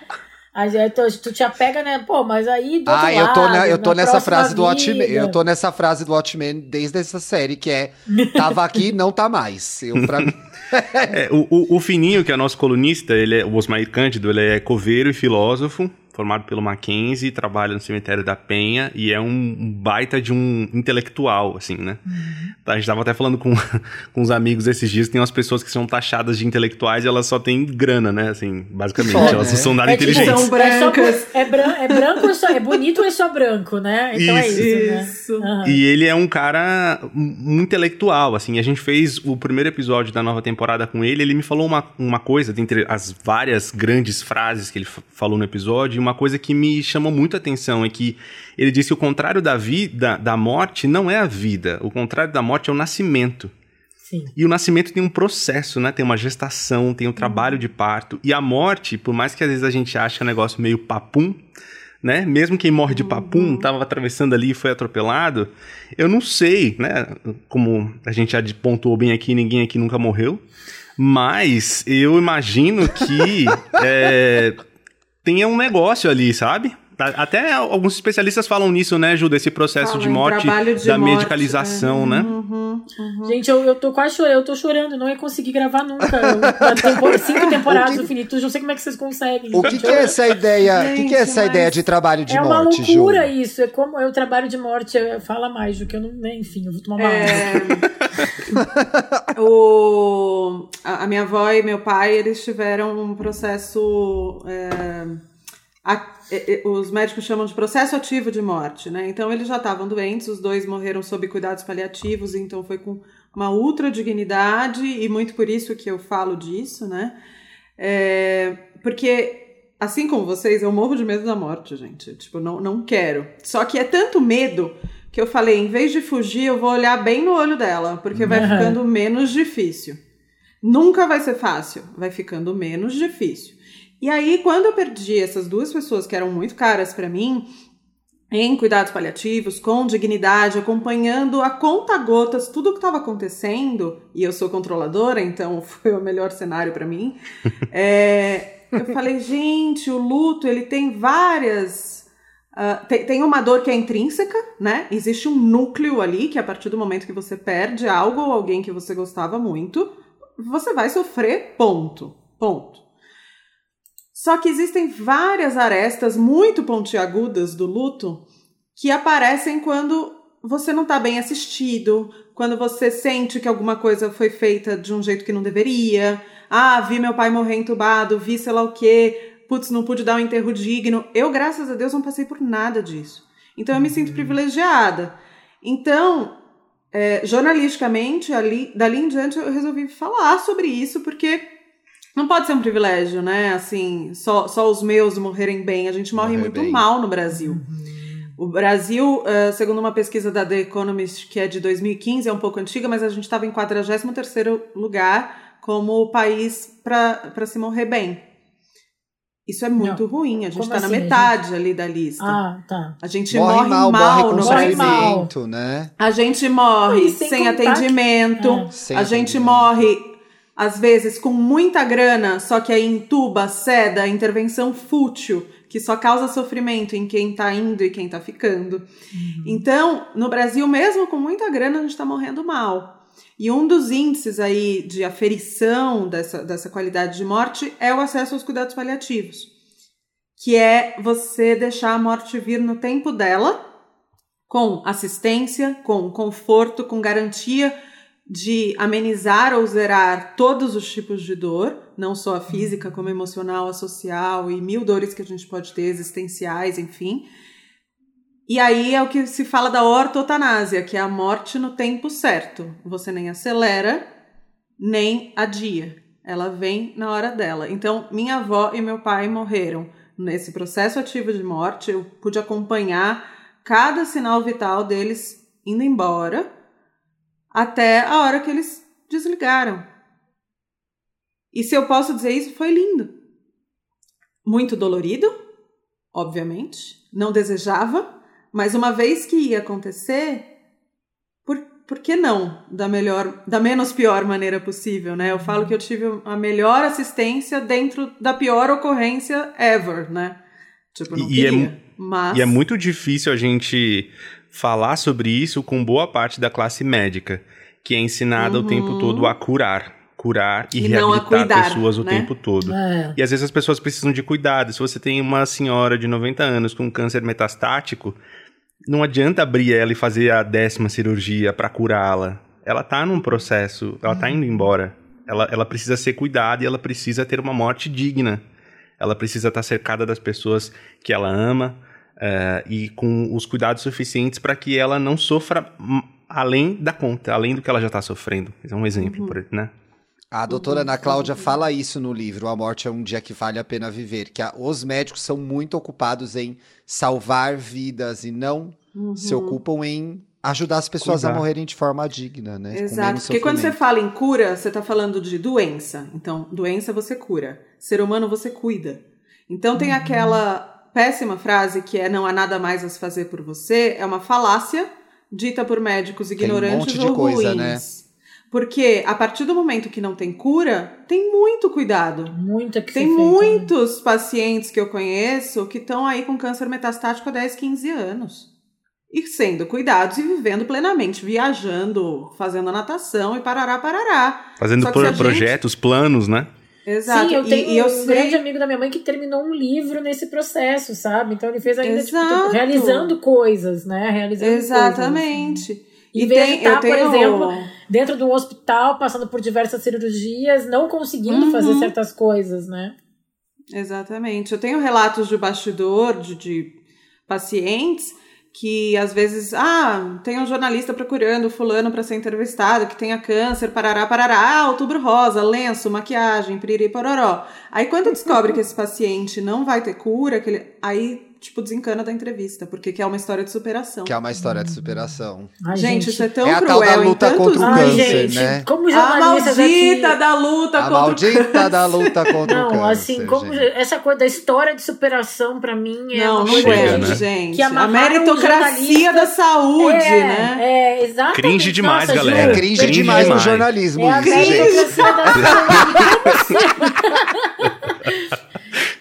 Aí tu, tu te apega, né? Pô, mas aí do outro Ah, eu tô, lado, na- eu tô na nessa frase do Watchmen. vida. Eu tô nessa frase do Watchmen desde essa série, que é tava aqui, não tá mais. Eu, pra. <laughs> É, o, o, o Fininho, que é nosso colunista, ele é o Osmair Cândido, ele é coveiro e filósofo, formado pelo Mackenzie, trabalha no cemitério da Penha e é um, baita de um intelectual, assim, né? Uhum. A gente tava até falando com, <laughs> com uns amigos esses dias, tem umas pessoas que são taxadas de intelectuais e elas só têm grana, né? Assim, basicamente, Só, elas né? não são nada É inteligentes. São brancas. É, só, é, bran- é branco ou só, é bonito ou é só branco, né? Então é Isso. isso, né? Isso. Aham. E ele é um cara intelectual, assim. A gente fez o primeiro episódio da nova temporada com ele. Ele me falou uma, uma coisa, dentre as várias grandes frases que ele fa- falou no episódio, uma coisa que me chamou muito a atenção é que ele disse que o contrário da vida, da morte, não é a vida. O contrário da morte é o nascimento. Sim. E o nascimento tem um processo, né? Tem uma gestação, tem um trabalho de parto. E a morte, por mais que às vezes a gente ache um negócio meio papum, né? Mesmo quem morre de papum, tava atravessando ali e foi atropelado, eu não sei, né? Como a gente já pontuou bem aqui, ninguém aqui nunca morreu. Mas eu imagino que <laughs> é, tenha um negócio ali, sabe? A- Até alguns especialistas falam nisso, né, Ju? Desse processo Fala de morte, trabalho de da morte, medicalização, é. né? Uhum, uhum. Gente, eu, eu tô quase chorando, eu tô chorando, não ia conseguir gravar nunca. Eu- <laughs> cinco temporadas O que- do Finitude, não sei como é que vocês conseguem. O que, que é essa ideia? O que, que é essa ideia de trabalho de é uma morte, Ju? loucura isso, é como é o trabalho de morte, é- fala mais do que eu não, né, enfim, eu vou tomar uma água. É, <laughs> o, a, a minha avó e meu pai, eles tiveram um processo. é, a- é, é, os médicos chamam de processo ativo de morte, né? Então eles já estavam doentes, os dois morreram sob cuidados paliativos, então foi com uma ultra dignidade, e muito por isso que eu falo disso, né? É, porque, assim como vocês, eu morro de medo da morte, gente. Tipo, não, não quero. Só que é tanto medo que eu falei, em vez de fugir, eu vou olhar bem no olho dela, porque vai <laughs> ficando menos difícil. Nunca vai ser fácil, vai ficando menos difícil. E aí, quando eu perdi essas duas pessoas que eram muito caras pra mim, em cuidados paliativos, com dignidade, acompanhando a conta gotas tudo o que estava acontecendo, e eu sou controladora, então <laughs> foi o melhor cenário pra mim. <laughs> É, eu falei, gente, o luto ele tem várias. ah, tem, tem uma dor que é intrínseca, né? Existe um núcleo ali que a partir do momento que você perde algo ou alguém que você gostava muito, você vai sofrer, ponto. Ponto. Só que existem várias arestas muito pontiagudas do luto que aparecem quando você não está bem assistido, quando você sente que alguma coisa foi feita de um jeito que não deveria. Ah, vi meu pai morrer entubado, vi sei lá o quê, putz, não pude dar um enterro digno. Eu, graças a Deus, não passei por nada disso. Então eu me sinto privilegiada. Então, é, jornalisticamente, ali, dali em diante, eu resolvi falar sobre isso, porque não pode ser um privilégio, né? Assim, só, só os meus morrerem bem. A gente morre Morrer muito bem. mal no Brasil. O Brasil, eh, segundo uma pesquisa da The Economist, que é de 2015, é um pouco antiga, mas a gente estava em 43º lugar como o país para se morrer bem. Isso é muito ruim, a gente Como está na assim, metade ali da lista. Ah, tá. A gente Morre, morre, mal, mal, morre com no Brasil. sofrimento, né? A gente morre E sem, sem contar que- atendimento. É. Sem a gente atendimento. morre, às vezes, com muita grana, só que aí entuba, seda, intervenção fútil, que só causa sofrimento em quem tá indo e quem tá ficando. Então, no Brasil, mesmo com muita grana, a gente tá morrendo mal. E um dos índices aí de aferição dessa, dessa qualidade de morte é o acesso aos cuidados paliativos, que é você deixar a morte vir no tempo dela, com assistência, com conforto, com garantia de amenizar ou zerar todos os tipos de dor, não só a física, como a emocional, a social e mil dores que a gente pode ter, existenciais, enfim. E aí é o que se fala da ortotanásia, que é a morte no tempo certo. Você nem acelera, nem adia. Ela vem na hora dela. Então, minha avó e meu pai morreram nesse processo ativo de morte. Eu pude acompanhar cada sinal vital deles indo embora até a hora que eles desligaram. E se eu posso dizer isso, foi lindo. Muito dolorido, obviamente. Não desejava, mas uma vez que ia acontecer, por, por que não da melhor, da menos pior maneira possível, né? Eu falo que eu tive a melhor assistência dentro da pior ocorrência ever, né? Tipo, não E- é queria, mu- mas E é muito difícil a gente falar sobre isso com boa parte da classe médica, que é ensinada o tempo todo a curar. Curar e, Uhum. E não a reabilitar cuidar, pessoas o né? tempo todo. É. E às vezes as pessoas precisam de cuidado. Se você tem uma senhora de 90 anos com câncer metastático, não adianta abrir ela e fazer a décima cirurgia para curá-la. Ela tá num processo, ela tá indo embora. Ela, ela precisa ser cuidada e ela precisa ter uma morte digna. Ela precisa estar cercada das pessoas que ela ama eh, e com os cuidados suficientes para que ela não sofra além da conta, além do que ela já está sofrendo. Esse é um exemplo, por- né? A doutora Ana Cláudia fala isso no livro A Morte é um Dia que Vale a Pena Viver, que a- os médicos são muito ocupados em salvar vidas e não se ocupam em ajudar as pessoas a Cuidar. morrerem de forma digna, né? Exato, porque quando você fala em cura, você está falando de doença. Então, doença você cura. Ser humano você cuida. Então tem aquela péssima frase que é não há nada mais a se fazer por você, é uma falácia dita por médicos Tem um ignorantes monte de ou coisa, ruins. né? Porque a partir do momento que não tem cura, tem muito cuidado. Muita que Tem né? muitos pacientes que eu conheço que estão aí com câncer metastático há 10, 15 anos. E sendo cuidados e vivendo plenamente, viajando, fazendo natação e parará, parará. Fazendo pro- gente- projetos, planos, né? Exato. Sim, eu E- tenho e, eu um sei... grande amigo da minha mãe que terminou um livro nesse processo, sabe? Então ele fez ainda, tipo, tipo, realizando coisas, né? Realizando coisas. Exatamente. Em vez de estar, por exemplo, Dentro de um hospital, passando por diversas cirurgias, não conseguindo Uhum. fazer certas coisas, né? Exatamente. Eu tenho relatos de bastidor de, de pacientes que às vezes, ah, tem um jornalista procurando fulano para ser entrevistado que tenha câncer, parará, parará, ah, outubro rosa, lenço, maquiagem, piriri, pororó. Aí quando descobre que esse paciente não vai ter cura, que ele, aí, tipo, desencana da entrevista, porque que é uma história de superação. Que é uma história de superação. Ai, Gente, isso é tão É a cruel tal da em luta tantos contra o Ai, câncer, gente, né? como A maldita aqui... da luta A contra o maldita da luta contra o Não, câncer. assim, como gente. essa coisa da história de superação, pra mim, é Não, uma não coisa chega, aguento, né? gente. Que a meritocracia da saúde, é, né? É, exatamente. Cringe demais, Nossa, galera. É cringe, Cringe demais no jornalismo É a isso, gente. meritocracia da saúde. <laughs> <laughs>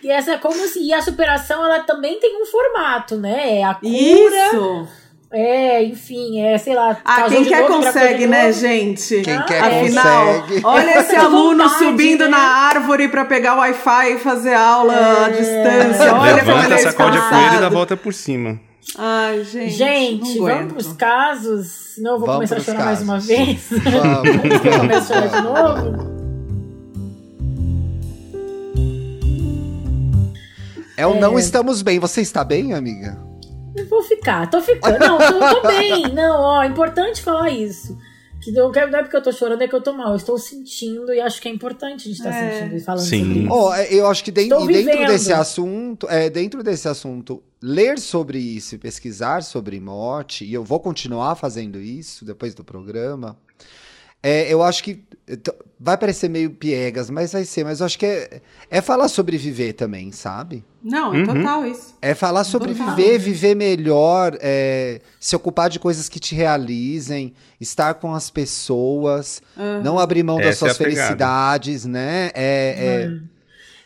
E essa é como se. E a superação, ela também tem um formato, né? É a cura. Isso. É, enfim, é, sei lá. Ah, quem quer novo, consegue, né, gente? Quem Ah, quer Afinal, consegue. olha É <laughs> esse aluno vontade, subindo né? na árvore para pegar o Wi-Fi e fazer aula à distância. Olha como ele Levanta, é sacode a poeira e dá a volta por cima. Ai, gente. Gente, não vamos pros casos, senão eu vou Vamos começar a chorar mais uma casos. vez. Vamos. começo a chorar de <laughs> novo. É o não estamos bem. Você está bem, amiga? Eu vou ficar, tô ficando. Não, tô, tô <laughs> bem. Não, ó, é importante falar isso. Que não, quero- não é porque eu tô chorando, é que eu tô mal. Eu estou sentindo e acho que é importante a gente estar É. sentindo e falando Sim. sobre isso. Ó, é, eu acho que den- Estou e dentro vivendo. desse assunto, é, dentro desse assunto, ler sobre isso e pesquisar sobre morte, e eu vou continuar fazendo isso depois do programa. É, eu acho que vai parecer meio piegas, mas vai ser. Mas eu acho que é, é falar sobre viver também, sabe? Não, é Uhum. total isso. É falar sobre Total. viver, viver melhor, é, se ocupar de coisas que te realizem, estar com as pessoas, não abrir mão das Essa é suas felicidades, né? É, é,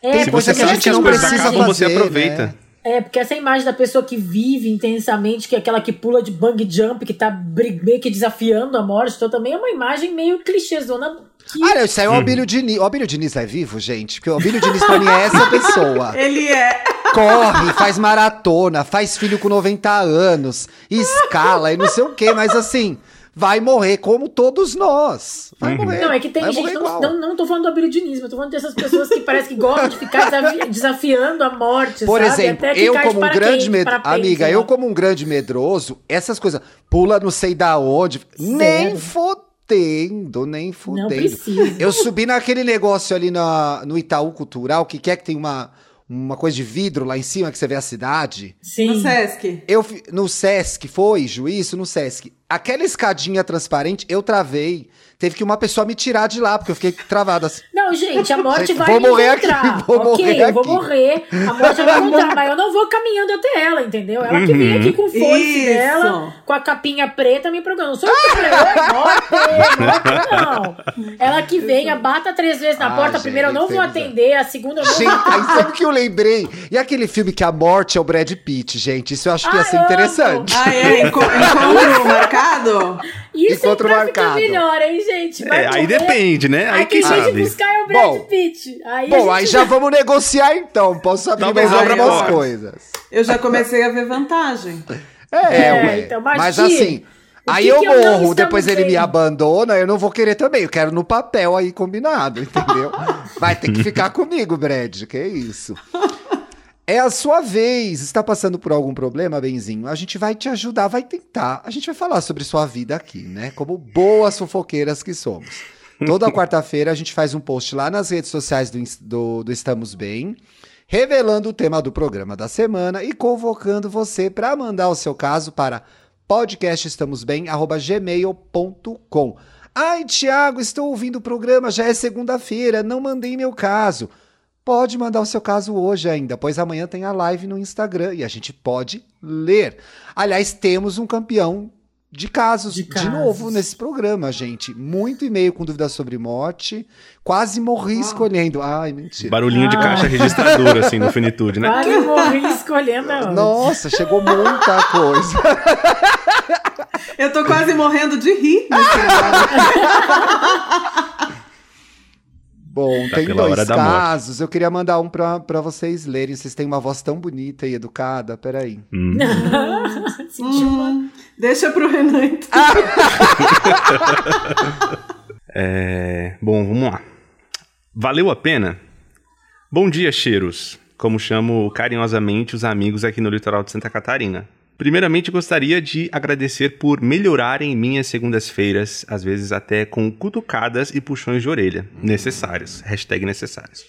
É, tem Se coisa você que a sabe gente que as não coisas precisa acabam, você fazer, aproveita. né? É, porque essa imagem da pessoa que vive intensamente, que é aquela que pula de bang jump, que tá meio que desafiando a morte, então também é uma imagem meio clichêzona. Que... Ah, não, isso aí é o Abílio Diniz. O Abílio Diniz é vivo, gente? Porque o Abílio Diniz pra mim é essa pessoa. <laughs> Ele é. Corre, faz maratona, faz filho com 90 anos, escala e não sei o quê, mas assim, vai morrer como todos nós. Vai morrer. Não, é que tem vai gente. Não, não, não tô falando do Abílio Diniz, mas tô falando dessas pessoas que parece que gostam de ficar desafi- <laughs> desafiando a morte. Por sabe? exemplo, eu como um grande med... parapente, amiga, sei eu como um grande medroso, essas coisas, pula não sei da onde, nem fodendo, nem fodendo. precisa. Eu subi naquele negócio ali na, no Itaú Cultural, que quer que tem uma, uma coisa de vidro lá em cima que você vê a cidade. Sim. No Sesc. Eu no Sesc, foi, juízo, no Sesc. Aquela escadinha transparente, eu travei. Teve que uma pessoa me tirar de lá, porque eu fiquei travado assim. Não, gente, a <laughs> morte Gente, vai vou me morrer encontrar. <laughs> aqui, vou ok, morrer eu vou morrer. A morte vai me encontrar, mas eu não vou caminhando até ela, entendeu? Ela que vem aqui com o foice Isso. dela, com a capinha preta, me procurando. Não sou eu que morte, morte, não. Ela que venha, bata três vezes na Ah, porta. A primeira eu não gente, vou atender, a segunda eu não Gente, vou aí sabe o que eu lembrei? E aquele filme que a morte é o Brad Pitt, gente? Isso eu acho que ia Ah, ser amo. interessante. Ah, é? Enco- Encontro <laughs> marcado? Isso Encontro pra ficar marcado. melhor, hein, gente? Vai É, aí depende, né? Aí Aí quem sabe. buscar é o Brad Bom. Pitt. Aí Bom, gente aí já vamos negociar então. Posso abrir Talvez mais algumas coisas. Eu já comecei a ver vantagem. <laughs> É, É, ué. então, mas, Mas assim, o aí que eu que eu não morro, depois ele me abandona, eu não vou querer também. Eu quero no papel aí combinado, <laughs> entendeu? Vai ter que ficar comigo, Brad. Que isso. É a sua vez. Está passando por algum problema, Benzinho? A gente vai te ajudar, vai tentar. A gente vai falar sobre sua vida aqui, né? Como boas fofoqueiras que somos. Toda <laughs> quarta-feira a gente faz um post lá nas redes sociais do, do, do Estamos Bem, revelando o tema do programa da semana e convocando você para mandar o seu caso para podcastestamosbem@gmail.com. Ai, Tiago, estou ouvindo o programa, já é segunda-feira, não mandei meu caso. Pode mandar o seu caso hoje ainda, pois amanhã tem a live no Instagram e a gente pode ler. Aliás, temos um campeão de casos De de, casos. novo nesse programa, gente. Muito e-mail com dúvidas sobre morte. Quase morri escolhendo. Ai, mentira. Barulhinho de Ah. caixa registradora, assim, no Finitude, né? Quase <laughs> morri escolhendo a Nossa, chegou muita coisa. Eu tô quase morrendo de rir. <laughs> Bom, Tá tem dois casos. Eu queria mandar um pra, pra vocês lerem. Vocês têm uma voz tão bonita e educada. Peraí. Hum. <laughs> Hum, deixa pro Renan então. <laughs> É, bom, vamos lá. Valeu a pena? Bom dia, cheiros. Como chamo carinhosamente os amigos aqui no litoral de Santa Catarina. Primeiramente, gostaria de agradecer por melhorarem minhas segundas-feiras, às vezes até com cutucadas e puxões de orelha. Necessários. Hashtag necessários.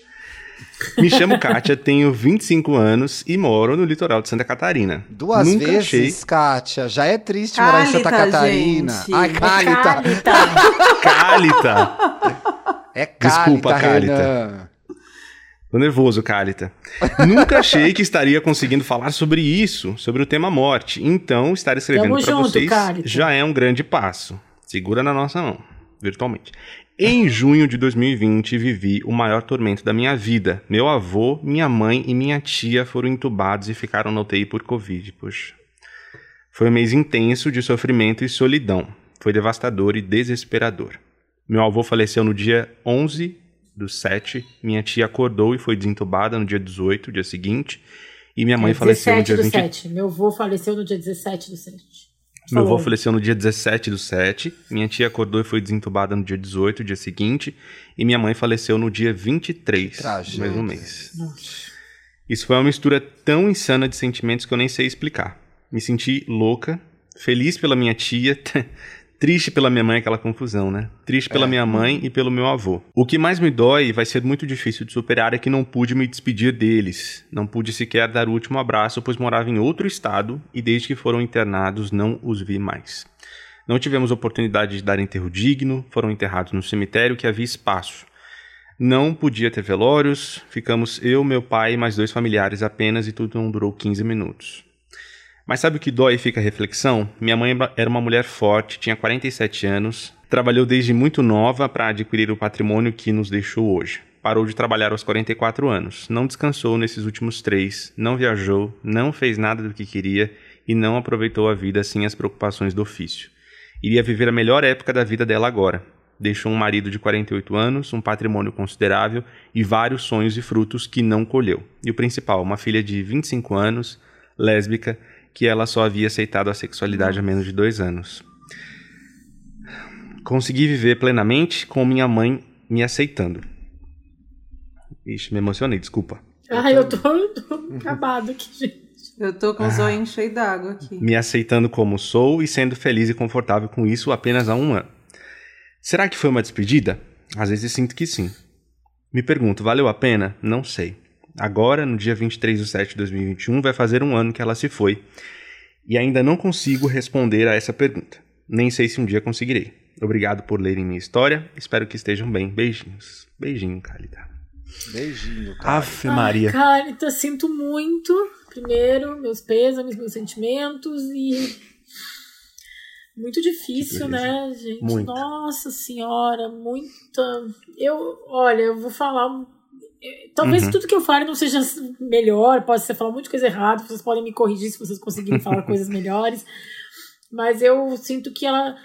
Me chamo <laughs> Kátia, tenho 25 anos e moro no litoral de Santa Catarina. Duas Nunca vezes, achei Kátia. Já é triste morar em Santa Catarina. gente. Ai, Cálita. Cálita. Cálita. É Cálita, Desculpa, Cálita. Tô nervoso, Cálita. Nunca achei que estaria conseguindo falar sobre isso, sobre o tema morte. Então, estar escrevendo para vocês Cálita. já é um grande passo. Segura na nossa mão, virtualmente. Em junho de 2020, vivi o maior tormento da minha vida. Meu avô, minha mãe e minha tia foram entubados e ficaram na UTI por Covid. Puxa. Foi um mês intenso de sofrimento e solidão. Foi devastador e desesperador. Meu avô faleceu no dia 11 do 7. Minha tia acordou e foi desentubada no dia 18, dia seguinte. E minha mãe É faleceu no dia 17 do 20. 7. Meu avô faleceu no dia 17 do 7. Meu avô faleceu no dia 17 do 7. Minha tia acordou e foi desentubada no dia 18, dia seguinte. E minha mãe faleceu no dia 23 do Tragédia. mesmo mês. Nossa. Isso foi uma mistura tão insana de sentimentos que eu nem sei explicar. Me senti louca, feliz pela minha tia, <laughs> triste pela minha mãe, aquela confusão, né? Triste pela É. minha mãe e pelo meu avô. O que mais me dói e vai ser muito difícil de superar é que não pude me despedir deles. Não pude sequer dar o último abraço, pois morava em outro estado e desde que foram internados não os vi mais. Não tivemos oportunidade de dar enterro digno, foram enterrados no cemitério que havia espaço. Não podia ter velórios, ficamos eu, meu pai e mais dois familiares apenas e tudo não durou 15 minutos. Mas sabe o que dói e fica a reflexão? Minha mãe era uma mulher forte, tinha 47 anos, trabalhou desde muito nova para adquirir o patrimônio que nos deixou hoje. Parou de trabalhar aos 44 anos. Não descansou nesses últimos três, não viajou, não fez nada do que queria e não aproveitou a vida sem as preocupações do ofício. Iria viver a melhor época da vida dela agora. Deixou um marido de 48 anos, um patrimônio considerável e vários sonhos e frutos que não colheu. E o principal, uma filha de 25 anos, lésbica, que ela só havia aceitado a sexualidade há menos de dois anos. Consegui viver plenamente com minha mãe me aceitando. Ixi, me emocionei, desculpa. Ai, eu tô, eu tô acabado aqui, gente. Eu tô com os olhos cheios d'água aqui. Me aceitando como sou e sendo feliz e confortável com isso apenas há um ano. Será que foi uma despedida? Às vezes sinto que sim. Me pergunto, valeu a pena? Não sei. Agora, no dia 23 de setembro de 2021, vai fazer um ano que ela se foi. E ainda não consigo responder a essa pergunta. Nem sei se um dia conseguirei. Obrigado por lerem minha história. Espero que estejam bem. Beijinhos. Beijinho, Cálida. Beijinho, cara. Ave Maria. Ai, Cálita, sinto muito. Primeiro, meus pêsames, meus sentimentos e. Muito difícil, né, gente? Muito. Nossa senhora, muita. Eu, olha, eu vou falar. Um- Talvez Uhum. tudo que eu fale não seja melhor, pode ser falar muita coisa errada, vocês podem me corrigir se vocês conseguirem falar <laughs> coisas melhores. Mas eu sinto que ela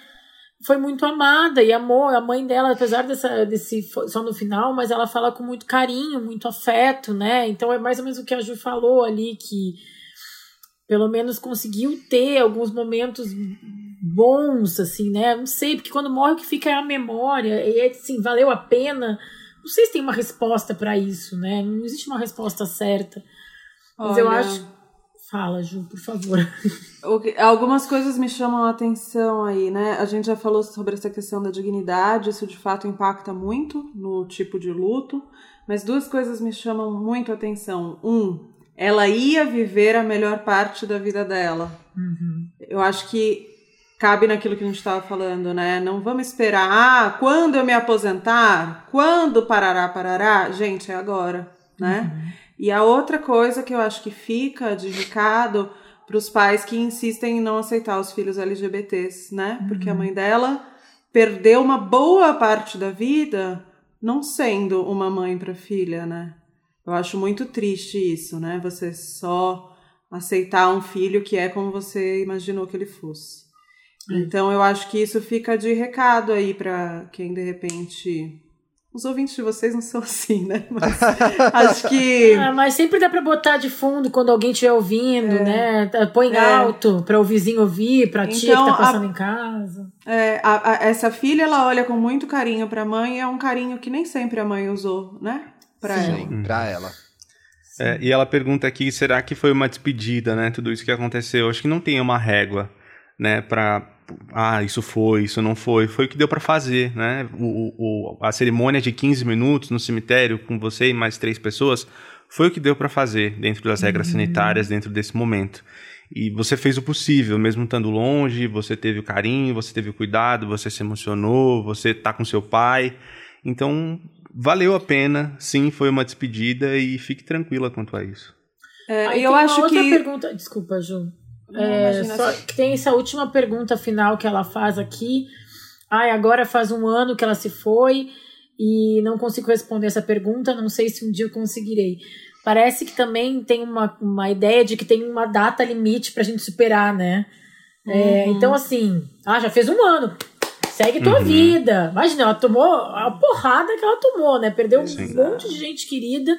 foi muito amada e amou a mãe dela, apesar dessa, desse só no final, mas ela fala com muito carinho, muito afeto, né? Então é mais ou menos o que a Ju falou ali, que pelo menos conseguiu ter alguns momentos bons, assim, né? Não sei, porque quando morre o que fica é a memória, e assim, valeu a pena. Não sei se tem uma resposta pra isso, né? Não existe uma resposta certa. Mas eu Olha, acho. Fala, Ju, por favor. <laughs> algumas coisas me chamam a atenção aí, né? A gente já falou sobre essa questão da dignidade, isso de fato impacta muito no tipo de luto, mas duas coisas me chamam muito a atenção. Um, ela ia viver a melhor parte da vida dela. Eu acho que cabe naquilo que a gente estava falando, né? Não vamos esperar, ah, quando eu me aposentar, quando parará, parará. Gente, é agora, né? E a outra coisa que eu acho que fica de recado para os pais que insistem em não aceitar os filhos LGBTs, né? Porque a mãe dela perdeu uma boa parte da vida não sendo uma mãe para filha, né? Eu acho muito triste isso, né? Você só aceitar um filho que é como você imaginou que ele fosse. Então eu acho que isso fica de recado aí para quem de repente os ouvintes de vocês não são <laughs> assim, né? Mas acho que <laughs> Ah, mas sempre dá pra botar de fundo quando alguém estiver ouvindo, né? Tá- Põe É. alto pra o vizinho ouvir, pra tia Então, que tá a- passando em casa. É, a- a- essa filha, ela olha com muito carinho pra mãe, e é um carinho que nem sempre a mãe usou, né? Pra ela. Sim, pra ela. É, e ela pergunta aqui, será que foi uma despedida, né? Tudo isso que aconteceu. Acho que não tem uma régua, né? Pra, ah, isso foi, isso não foi. Foi o que deu pra fazer, né? O, o- a cerimônia de 15 minutos no cemitério com você e mais três pessoas foi o que deu pra fazer dentro das regras sanitárias, dentro desse momento. E você fez o possível, mesmo estando longe, você teve o carinho, você teve o cuidado, você se emocionou, você tá com seu pai. Então, valeu a pena, sim, foi uma despedida e fique tranquila quanto a isso. É, Aí e eu tem uma acho outra que. pergunta. Desculpa, Ju. É, só assim- que tem essa última pergunta final que ela faz aqui. Ai, agora faz um ano que ela se foi e não consigo responder essa pergunta. Não sei se um dia eu conseguirei. Parece que também tem uma, uma ideia de que tem uma data limite pra gente superar, né? É, Uhum. Então, assim, ah, já fez um ano. Segue tua Uhum. vida. Imagina, ela tomou a porrada que ela tomou, né? Perdeu Sim. um monte de gente querida.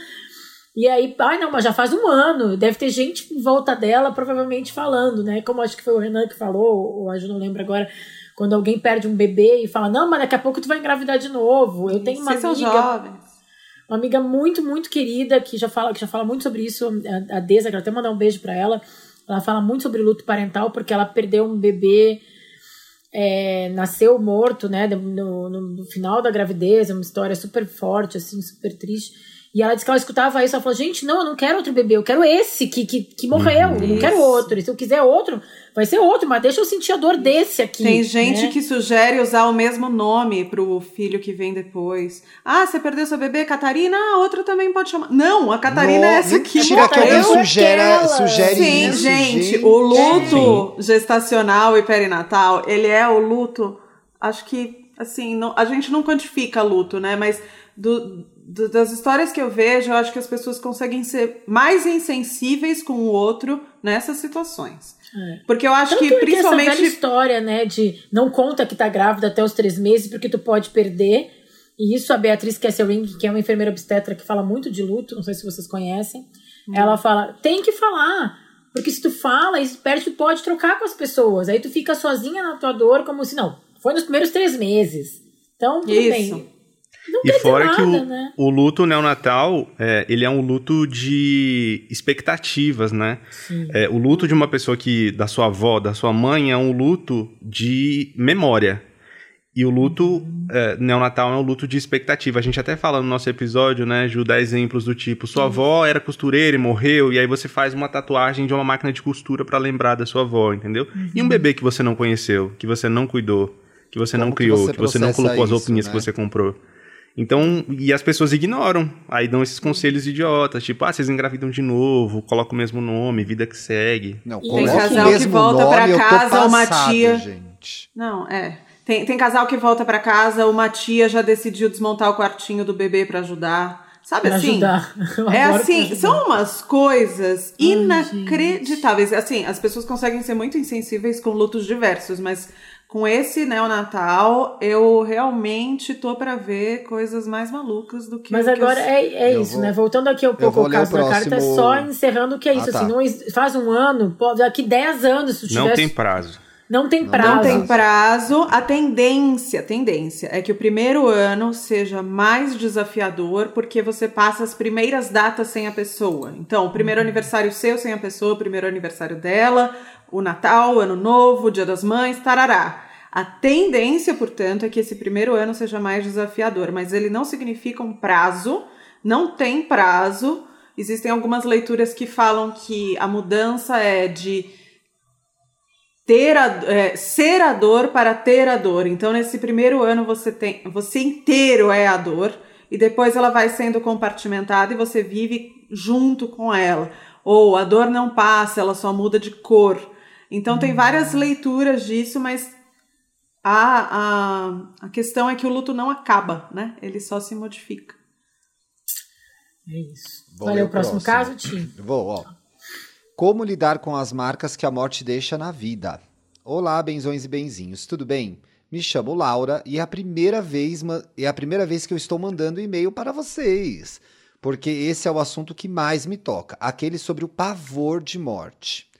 E aí, ai não, mas já faz um ano. Deve ter gente em volta dela, provavelmente falando, né? Como acho que foi o Renan que falou, ou a Ju não lembro agora, quando alguém perde um bebê e fala, não, mas daqui a pouco tu vai engravidar de novo. Eu tenho uma Vocês são amiga, jovens. uma amiga muito, muito querida que já fala, que já fala muito sobre isso, a, a Deza, quero até mandar um beijo pra ela. Ela fala muito sobre luto parental porque ela perdeu um bebê, é, nasceu morto, né, no, no, no final da gravidez, é uma história super forte, assim, super triste. E ela disse que ela escutava isso, ela falou, gente, não, eu não quero outro bebê, eu quero esse que, que, que morreu, eu não quero Isso. outro. E se eu quiser outro, vai ser outro, mas deixa eu sentir a dor desse aqui. Tem gente né? que sugere usar o mesmo nome pro filho que vem depois. Ah, você perdeu seu bebê, Catarina? Ah, outra também pode chamar. Não, a Catarina é essa aqui. Mentira que alguém sugere, Sim, isso, gente, o luto gestacional e perinatal, ele é o luto, acho que, assim, não- a gente não quantifica luto, né, mas do- das histórias que eu vejo, eu acho que as pessoas conseguem ser mais insensíveis com o outro nessas situações. Porque eu acho Tanto que é essa principalmente. velha história, né, de não conta que tá grávida até os três meses porque tu pode perder. E isso a Beatriz Kesselring, que é uma enfermeira obstetra que fala muito de luto, não sei se vocês conhecem, ela fala, tem que falar. Porque se tu fala, isso perde, tu pode trocar com as pessoas. Aí tu fica sozinha na tua dor, como se, não, foi nos primeiros três meses. Então, tudo Isso. bem. Não E fora que nada, o, né? o luto neonatal, é, ele é um luto de expectativas, né? É, o luto de uma pessoa que, da sua avó, da sua mãe, é um luto de memória. E o luto é, neonatal é um luto de expectativa. A gente até fala no nosso episódio, né, Ju, dá exemplos do tipo, sua avó era costureira e morreu, e aí você faz uma tatuagem de uma máquina de costura pra lembrar da sua avó, entendeu? E um bebê que você não conheceu, que você não cuidou, que você não Como que criou, você que você não colocou as isso, roupinhas né? que você comprou. Então, e as pessoas ignoram. Aí dão esses conselhos idiotas, tipo, ah, vocês engravidam de novo, coloca o mesmo nome, vida que segue. Não, E coloca tem o casal que mesmo volta nome, pra eu tô casa, uma passado, tia- gente. Não, é. Tem, tem casal que volta pra casa, uma tia já decidiu desmontar o quartinho do bebê pra ajudar. Sabe Pra assim? <laughs> É assim, são umas coisas inacreditáveis. Assim, as pessoas conseguem ser muito insensíveis com lutos diversos, mas com esse neonatal, eu realmente tô pra ver coisas mais malucas do que Mas o que agora eu... é, é isso, vou- né? Voltando aqui um pouco ao caso da carta, é só encerrando o que é isso. Ah, tá. assim, não faz um ano, pode, daqui 10 anos, se tu Não tivesse- tem prazo. Não tem prazo. Não tem prazo. A tendência, tendência é que o primeiro ano seja mais desafiador porque você passa as primeiras datas sem a pessoa. Então, o primeiro aniversário seu sem a pessoa, o primeiro aniversário dela, o Natal, o Ano Novo, o Dia das Mães, tarará. A tendência, portanto, é que esse primeiro ano seja mais desafiador, mas ele não significa um prazo, não tem prazo. Existem algumas leituras que falam que a mudança é de ter a, é, ser a dor para ter a dor. Então, nesse primeiro ano, você tem você inteiro é a dor, e depois ela vai sendo compartimentada e você vive junto com ela. Ou a dor não passa, ela só muda de cor. Então, tem várias leituras disso, mas a, a, a questão é que o luto não acaba, né? Ele só se modifica. É isso. Vou ler o próximo, próximo. caso, Tim? <clears throat> Vou, ó. Como lidar com as marcas que a morte deixa na vida? Olá, benzões e benzinhos, tudo bem? Me chamo Laura e é a primeira vez, é a primeira vez que eu estou mandando e-mail para vocês, porque esse é o assunto que mais me toca, aquele sobre o pavor de morte.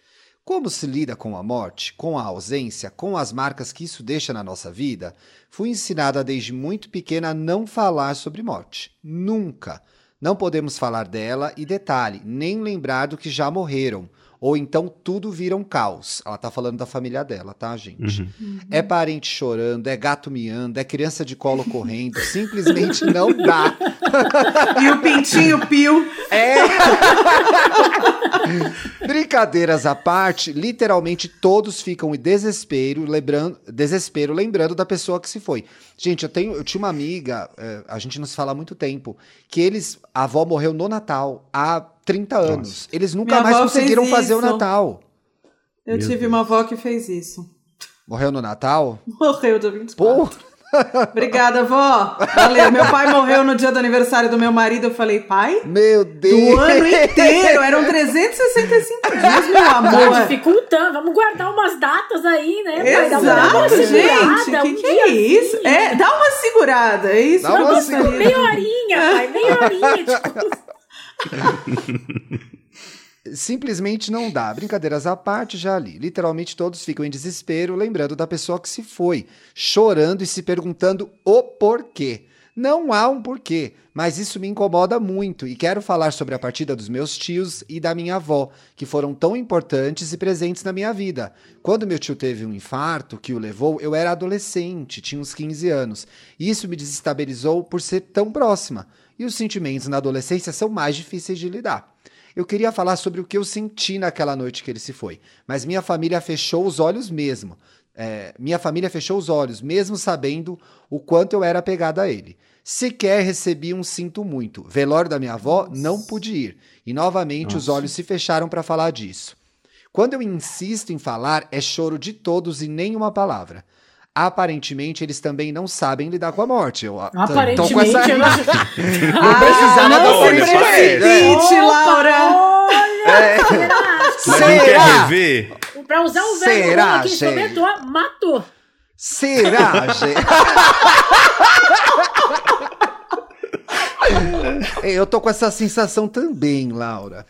Como se lida com a morte, com a ausência, com as marcas que isso deixa na nossa vida? Fui ensinada desde muito pequena a não falar sobre morte. Nunca. Não podemos falar dela e detalhe, nem lembrar do que já morreram. Ou então tudo vira um caos. Ela tá falando da família dela, tá, gente? Uhum. É parente chorando, é gato miando, é criança de colo correndo. Simplesmente não dá. <laughs> E o pintinho pio. É. Brincadeiras à parte, literalmente todos ficam em desespero, lembrando, desespero, lembrando da pessoa que se foi. Gente, eu tenho, eu tinha uma amiga, eh, a gente não se fala há muito tempo, que eles, a avó morreu no Natal há 30 anos. Eles nunca Minha mais conseguiram fazer o. Natal. Eu Meu tive Deus. uma avó que fez isso. Morreu no Natal? Morreu dia 24. Pô, Obrigada, vó. Valeu. Meu pai morreu no dia do aniversário do meu marido. Eu falei, pai? meu Do Deus. ano inteiro. Eram 365 dias, meu Tá <laughs> amor. dificultando. Vamos guardar umas datas aí, né? Uma- uma Exato, segurada, gente. um que que é isso? É, dá uma segurada. É isso Dá que uma segurada. Meia horinha, pai, meia horinha. Tipo, <laughs> <laughs> Simplesmente não dá. Brincadeiras à parte, já li. Literalmente todos ficam em desespero, lembrando da pessoa que se foi, chorando e se perguntando o porquê. Não há um porquê, mas isso me incomoda muito e quero falar sobre a partida dos meus tios e da minha avó, que foram tão importantes e presentes na minha vida. Quando meu tio teve um infarto que o levou, eu era adolescente, tinha uns 15 anos, e isso me desestabilizou por ser tão próxima. E os sentimentos na adolescência são mais difíceis de lidar. Eu queria falar sobre o que eu senti naquela noite que ele se foi, mas minha família fechou os olhos mesmo. É, minha família fechou os olhos, mesmo sabendo o quanto eu era apegada a ele. Sequer recebi um sinto muito. Velório da minha avó, não pude ir. E novamente os Nossa. olhos se fecharam para falar disso. Quando eu insisto em falar, é choro de todos e nenhuma palavra. Aparentemente, eles também não sabem lidar com a morte. Eu, tô- Aparentemente, tô com essa... eu não... <laughs> Não precisava não se olha, frente pra ele. precipite, Laura. É. Mas não quer Será? rever? Pra usar o verbo Será, gente? sobretoa, matou. Será, gente? <laughs> eu tô com essa sensação também, Laura.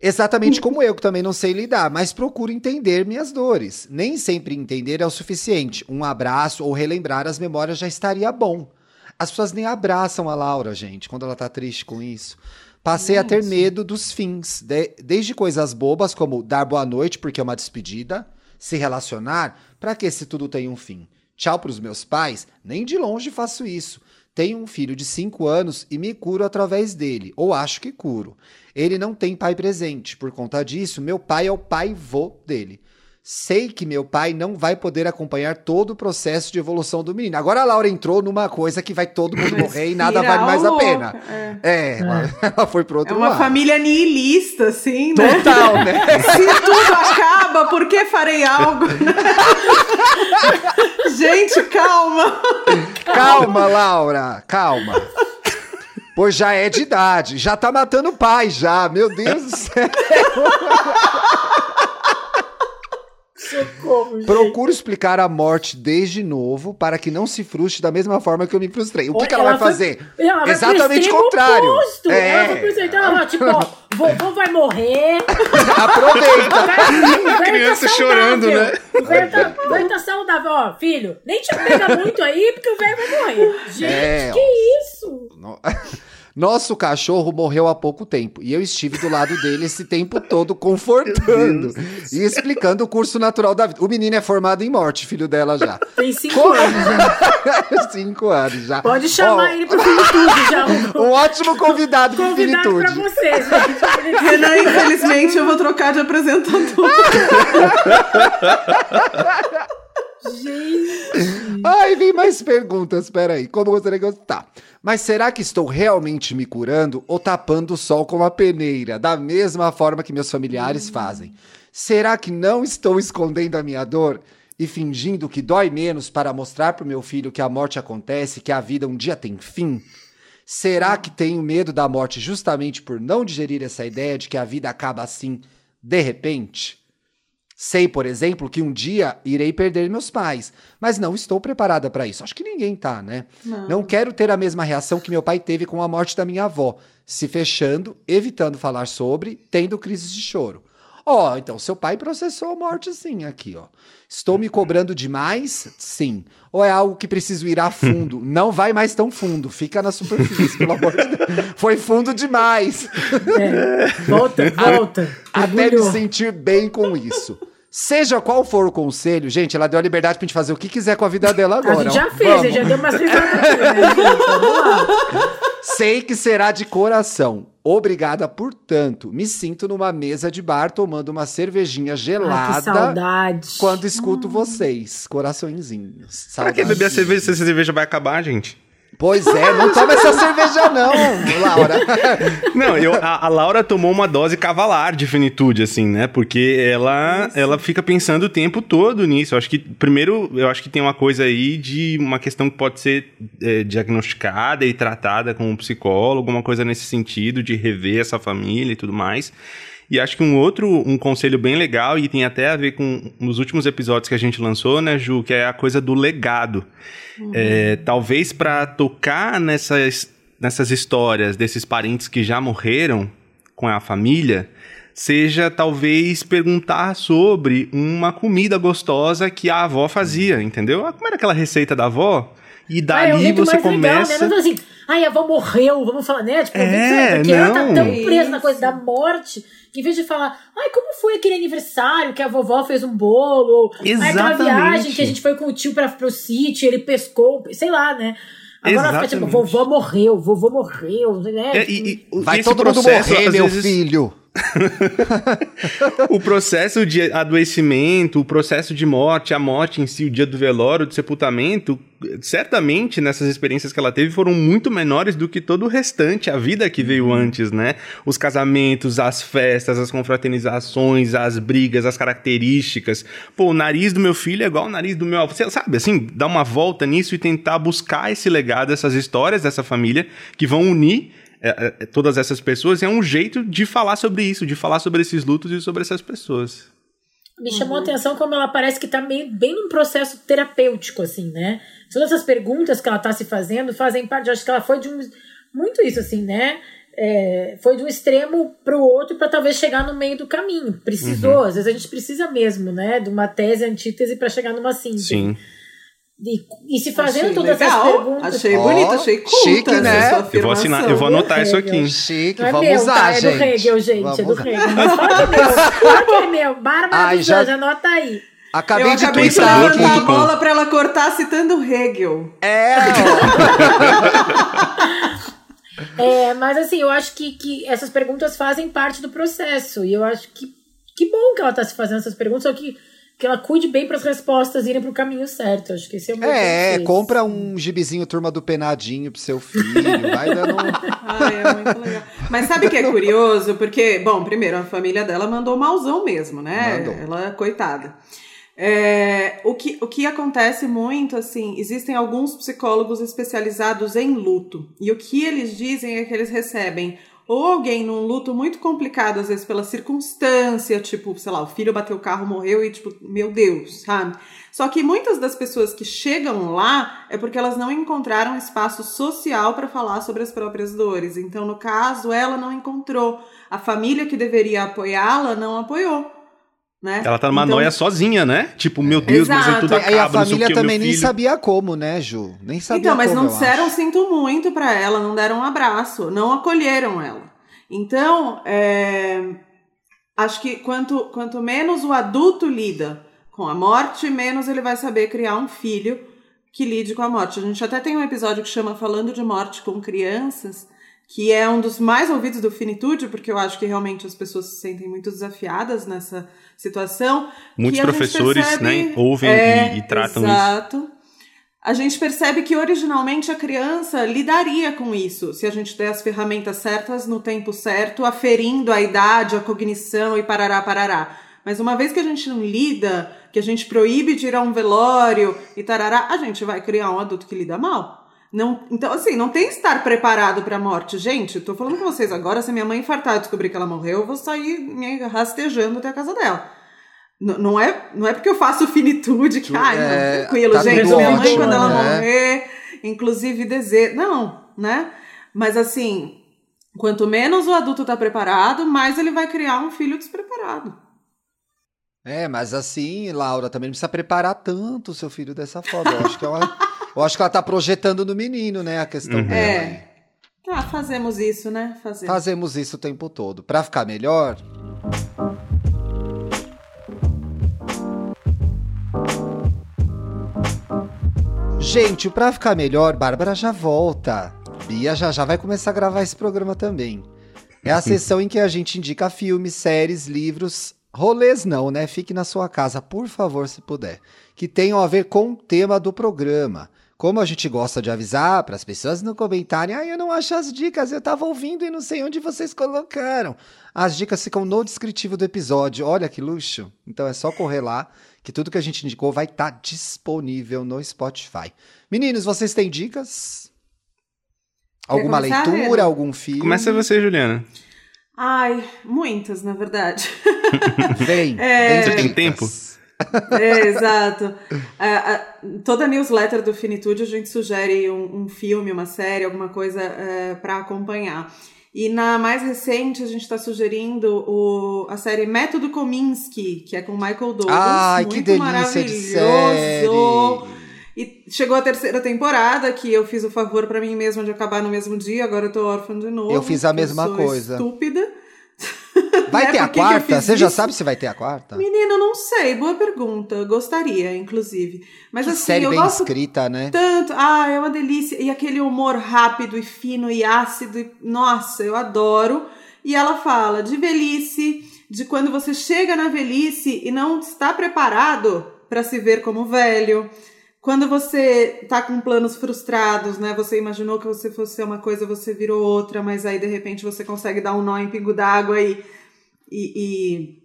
Exatamente como eu, que também não sei lidar, mas procuro entender minhas dores. Nem sempre entender é o suficiente. Um abraço ou relembrar as memórias já estaria bom. As pessoas nem abraçam a Laura, gente, quando ela tá triste com isso. Passei a ter medo dos fins, de- desde coisas bobas como dar boa noite porque é uma despedida, se relacionar, pra que se tudo tem um fim? Tchau pros meus pais? Nem de longe faço isso. Tenho um filho de 5 anos e me curo através dele, ou acho que curo. Ele não tem pai presente, por conta disso, meu pai é o pai-vô dele. Sei que meu pai não vai poder acompanhar todo o processo de evolução do menino. Agora a Laura entrou numa coisa que vai todo mundo morrer e nada vale mais a pena. louca, é. É, ela, <laughs> ela foi pro É outro uma lado. família nihilista, assim, né? Total, né? <laughs> Se tudo acaba, por que farei algo? <laughs> Gente, calma. Calma, Laura, calma. Pois já é de idade, já tá matando o pai já, meu Deus do céu. Socorro, gente. Procuro explicar a morte desde novo para que não se frustre da mesma forma que eu me frustrei. O que, que ela, vai foi- fazer? ela vai Exatamente o contrário. oposto. É. Ela pro extremo, então ela vai, tipo, ó, vovô vai morrer. <laughs> Aproveita. O velho <laughs> criança tá chorando, né? O velho tá, velho tá saudável. Ó, filho, nem te pega muito aí, porque o velho vai morrer. Gente, É, que isso? No- <laughs> Nosso cachorro morreu há pouco tempo e eu estive do lado dele esse tempo todo confortando e explicando o curso natural da vida. O menino é formado em morte, filho dela já. Tem cinco anos, gente. <laughs> Cinco anos já. Pode chamar Ó, ele pro Finitude já. <laughs> Um ótimo convidado pro convidado pra Finitude. vocês, gente. <laughs> Renan, infelizmente, eu vou trocar de apresentador. Gente. Ai, vem mais perguntas, peraí. Como gostaria que eu... Tá. Mas será que estou realmente me curando ou tapando o sol com uma peneira, da mesma forma que meus familiares fazem? Será que não estou escondendo a minha dor e fingindo que dói menos para mostrar pro meu filho que a morte acontece, que a vida um dia tem fim? Será que tenho medo da morte justamente por não digerir essa ideia de que a vida acaba assim, de repente? Sei, por exemplo, que um dia irei perder meus pais, mas não estou preparada para isso. Acho que ninguém tá, né? Não. quero ter a mesma reação que meu pai teve com a morte da minha avó, se fechando, evitando falar sobre, tendo crises de choro. Ó, então seu pai processou a morte sim aqui, ó. Estou me cobrando demais? Sim. Ou é algo que preciso ir a fundo? <laughs> Não vai mais tão fundo, fica na superfície, pelo amor de Deus. <laughs> Foi fundo demais. É, volta, volta. Até me sentir bem com isso. Seja qual for o conselho, gente, ela deu a liberdade pra gente fazer o que quiser com a vida dela A agora. gente já fez, a Vamos. gente já deu umas né, gente? Vamos lá. Sei que será de coração. Obrigada por tanto. Me sinto numa mesa de bar tomando uma cervejinha Ah, que gelada saudade. quando escuto vocês. Coraçõezinhos. Pra que beber a cerveja se a cerveja vai acabar, gente? Pois é, não toma essa cerveja não, Laura. Não, eu, a, a Laura tomou uma dose cavalar de finitude, assim, né? Porque ela, ela fica pensando o tempo todo nisso. Eu acho que, primeiro, eu acho que tem uma coisa aí de uma questão que pode ser é, diagnosticada e tratada com um psicólogo, uma coisa nesse sentido, de rever essa família e tudo mais. E acho que um outro, um conselho bem legal, e tem até a ver com os últimos episódios que a gente lançou, né, Ju, que é a coisa do legado. É, talvez para tocar nessas, nessas histórias desses parentes que já morreram com a família, seja talvez perguntar sobre uma comida gostosa que a avó fazia, entendeu? Ah, Como era aquela receita da avó? E Ah, é dali jeito você mais legal, começa. né? Não assim, ai, a avó morreu, vamos falar, né? Tipo, É, porque ela tá tão presa Isso. na coisa da morte, que em vez de falar, ai, como foi aquele aniversário que a vovó fez um bolo, ou ai, aquela Exatamente. viagem que a gente foi com o tio pra, pro sítio, ele pescou, sei lá, né? Agora ela fica tipo, Exatamente. vovó morreu, vovô morreu, né? É, e- e o- Vai todo mundo processo, morrer, às meu vezes- filho. <laughs> o processo de adoecimento, o processo de morte, a morte em si, o dia do velório, do sepultamento, certamente nessas experiências que ela teve foram muito menores do que todo o restante, a vida que veio antes, né? Os casamentos, as festas, as confraternizações, as brigas, as características. Pô, o nariz do meu filho é igual ao nariz do meu avô. Você sabe, assim, dar uma volta nisso e tentar buscar esse legado, essas histórias dessa família que vão unir é, é, todas essas pessoas é um jeito de falar sobre isso, de falar sobre esses lutos e sobre essas pessoas. Me chamou a atenção como ela parece que tá meio, bem num processo terapêutico, assim, né? Todas essas perguntas que ela tá se fazendo fazem parte, eu acho que ela foi de um. Muito isso, assim, né? É, foi de um extremo para o outro para talvez chegar no meio do caminho. Precisou, uhum. às vezes a gente precisa mesmo, né? De uma tese antítese para chegar numa síntese. Sim. E, e se fazendo achei todas legal. essas perguntas. Achei oh, bonito, achei culta chique, né? Eu vou, assinar, eu vou anotar isso aqui. Chique, Não é vamos meu, usar, tá? gente. É do Hegel, gente. Vamos é do Hegel. Mas fala que é meu. Fala que é meu. Bárbara Ai, já... anota aí. Acabei eu de acabei de levantar a bola pra ela cortar citando Hegel. É. <laughs> é, mas assim, eu acho que, que essas perguntas fazem parte do processo. E eu acho que que bom que ela tá se fazendo essas perguntas, só que que ela cuide bem para as respostas irem para o caminho certo. Acho que esse é o meu É, compra um gibizinho Turma do Penadinho pro seu filho, vai dando <laughs> Ai, é muito legal. Mas sabe o que é curioso? Porque, bom, primeiro, a família dela mandou malzão mesmo, né? Mandou. Ela, coitada. É, o, que, o que acontece muito, assim, existem alguns psicólogos especializados em luto. E o que eles dizem é que eles recebem ou alguém num luto muito complicado, às vezes pela circunstância, tipo, sei lá, o filho bateu o carro, morreu e tipo, meu Deus, sabe? Só que muitas das pessoas que chegam lá é porque elas não encontraram espaço social para falar sobre as próprias dores. Então, no caso, ela não encontrou. A família que deveria apoiá-la não apoiou. Né? Ela tá numa então, noia sozinha, né? Tipo, meu Deus, exato. mas é tudo acaba, E a família também nem sabia como, né, Ju? Nem sabia Então, mas como, não disseram sinto muito para ela, não deram um abraço, não acolheram ela. Então, é, acho que quanto, quanto menos o adulto lida com a morte, menos ele vai saber criar um filho que lide com a morte. A gente até tem um episódio que chama Falando de Morte com Crianças, que é um dos mais ouvidos do Finitude, porque eu acho que realmente as pessoas se sentem muito desafiadas nessa situação. Muitos professores percebe, né, ouvem é, e, e, tratam exato, isso. Exato. A gente percebe que originalmente a criança lidaria com isso, se a gente der as ferramentas certas no tempo certo, aferindo a idade, a cognição e parará, parará. Mas uma vez que a gente não lida, que a gente proíbe de ir a um velório e tarará, a gente vai criar um adulto que lida mal. Não, então, assim, não tem que estar preparado para a morte. Gente, tô falando com vocês agora, se minha mãe infartar e descobrir que ela morreu, eu vou sair me rastejando até a casa dela. N não é, não é porque eu faço finitude que, ai, é, tranquilo, tá gente, minha mãe ótimo, quando ela né? morrer, inclusive desejo. Não, né? Mas assim, quanto menos o adulto tá preparado, mais ele vai criar um filho despreparado. É, mas assim, Laura, também não precisa preparar tanto o seu filho dessa forma. Eu acho que ela, eu acho que ela tá projetando no menino, né, a questão uhum. dela. É. Ah, fazemos isso, né? Fazemos. Fazemos isso o tempo todo. Para ficar melhor. Gente, para ficar melhor, Bárbara já volta. Bia já já vai começar a gravar esse programa também. É a sessão em que a gente indica filmes, séries, livros, Rolês não, né? Fique na sua casa, por favor, se puder. Que tenham a ver com o tema do programa. Como a gente gosta de avisar para as pessoas não comentarem, ah, eu não acho as dicas, eu estava ouvindo e não sei onde vocês colocaram. As dicas ficam no descritivo do episódio. Olha que luxo. Então é só correr lá, que tudo que a gente indicou vai estar tá disponível no Spotify. Meninos, vocês têm dicas? Alguma leitura, algum filme? Começa você, Juliana. Ai, muitas, na verdade. <laughs> Vem, é... Você tem tempo? É, exato. toda newsletter do Finitude a gente sugere um, um filme, uma série, alguma coisa é, para acompanhar. E na mais recente a gente está sugerindo o, a série Método Kominsky, que é com Michael Douglas. Ai, muito que delícia de série! E chegou a terceira temporada, que eu fiz o favor para mim mesma de acabar no mesmo dia, agora eu tô órfã de novo. Eu fiz a mesma coisa. Estúpida. Vai né? ter a quarta? Você já sabe se vai ter a quarta? Menina, não sei. Boa pergunta. Gostaria, inclusive. Mas que assim, série eu bem gosto escrita, né? Tanto. Ah, é uma delícia. E aquele humor rápido e fino e ácido. E... Nossa, eu adoro. E ela fala de velhice, de quando você chega na velhice e não está preparado para se ver como velho. Quando você tá com planos frustrados, né? Você imaginou que você fosse uma coisa, você virou outra, mas aí de repente você consegue dar um nó em pingo d'água e, e,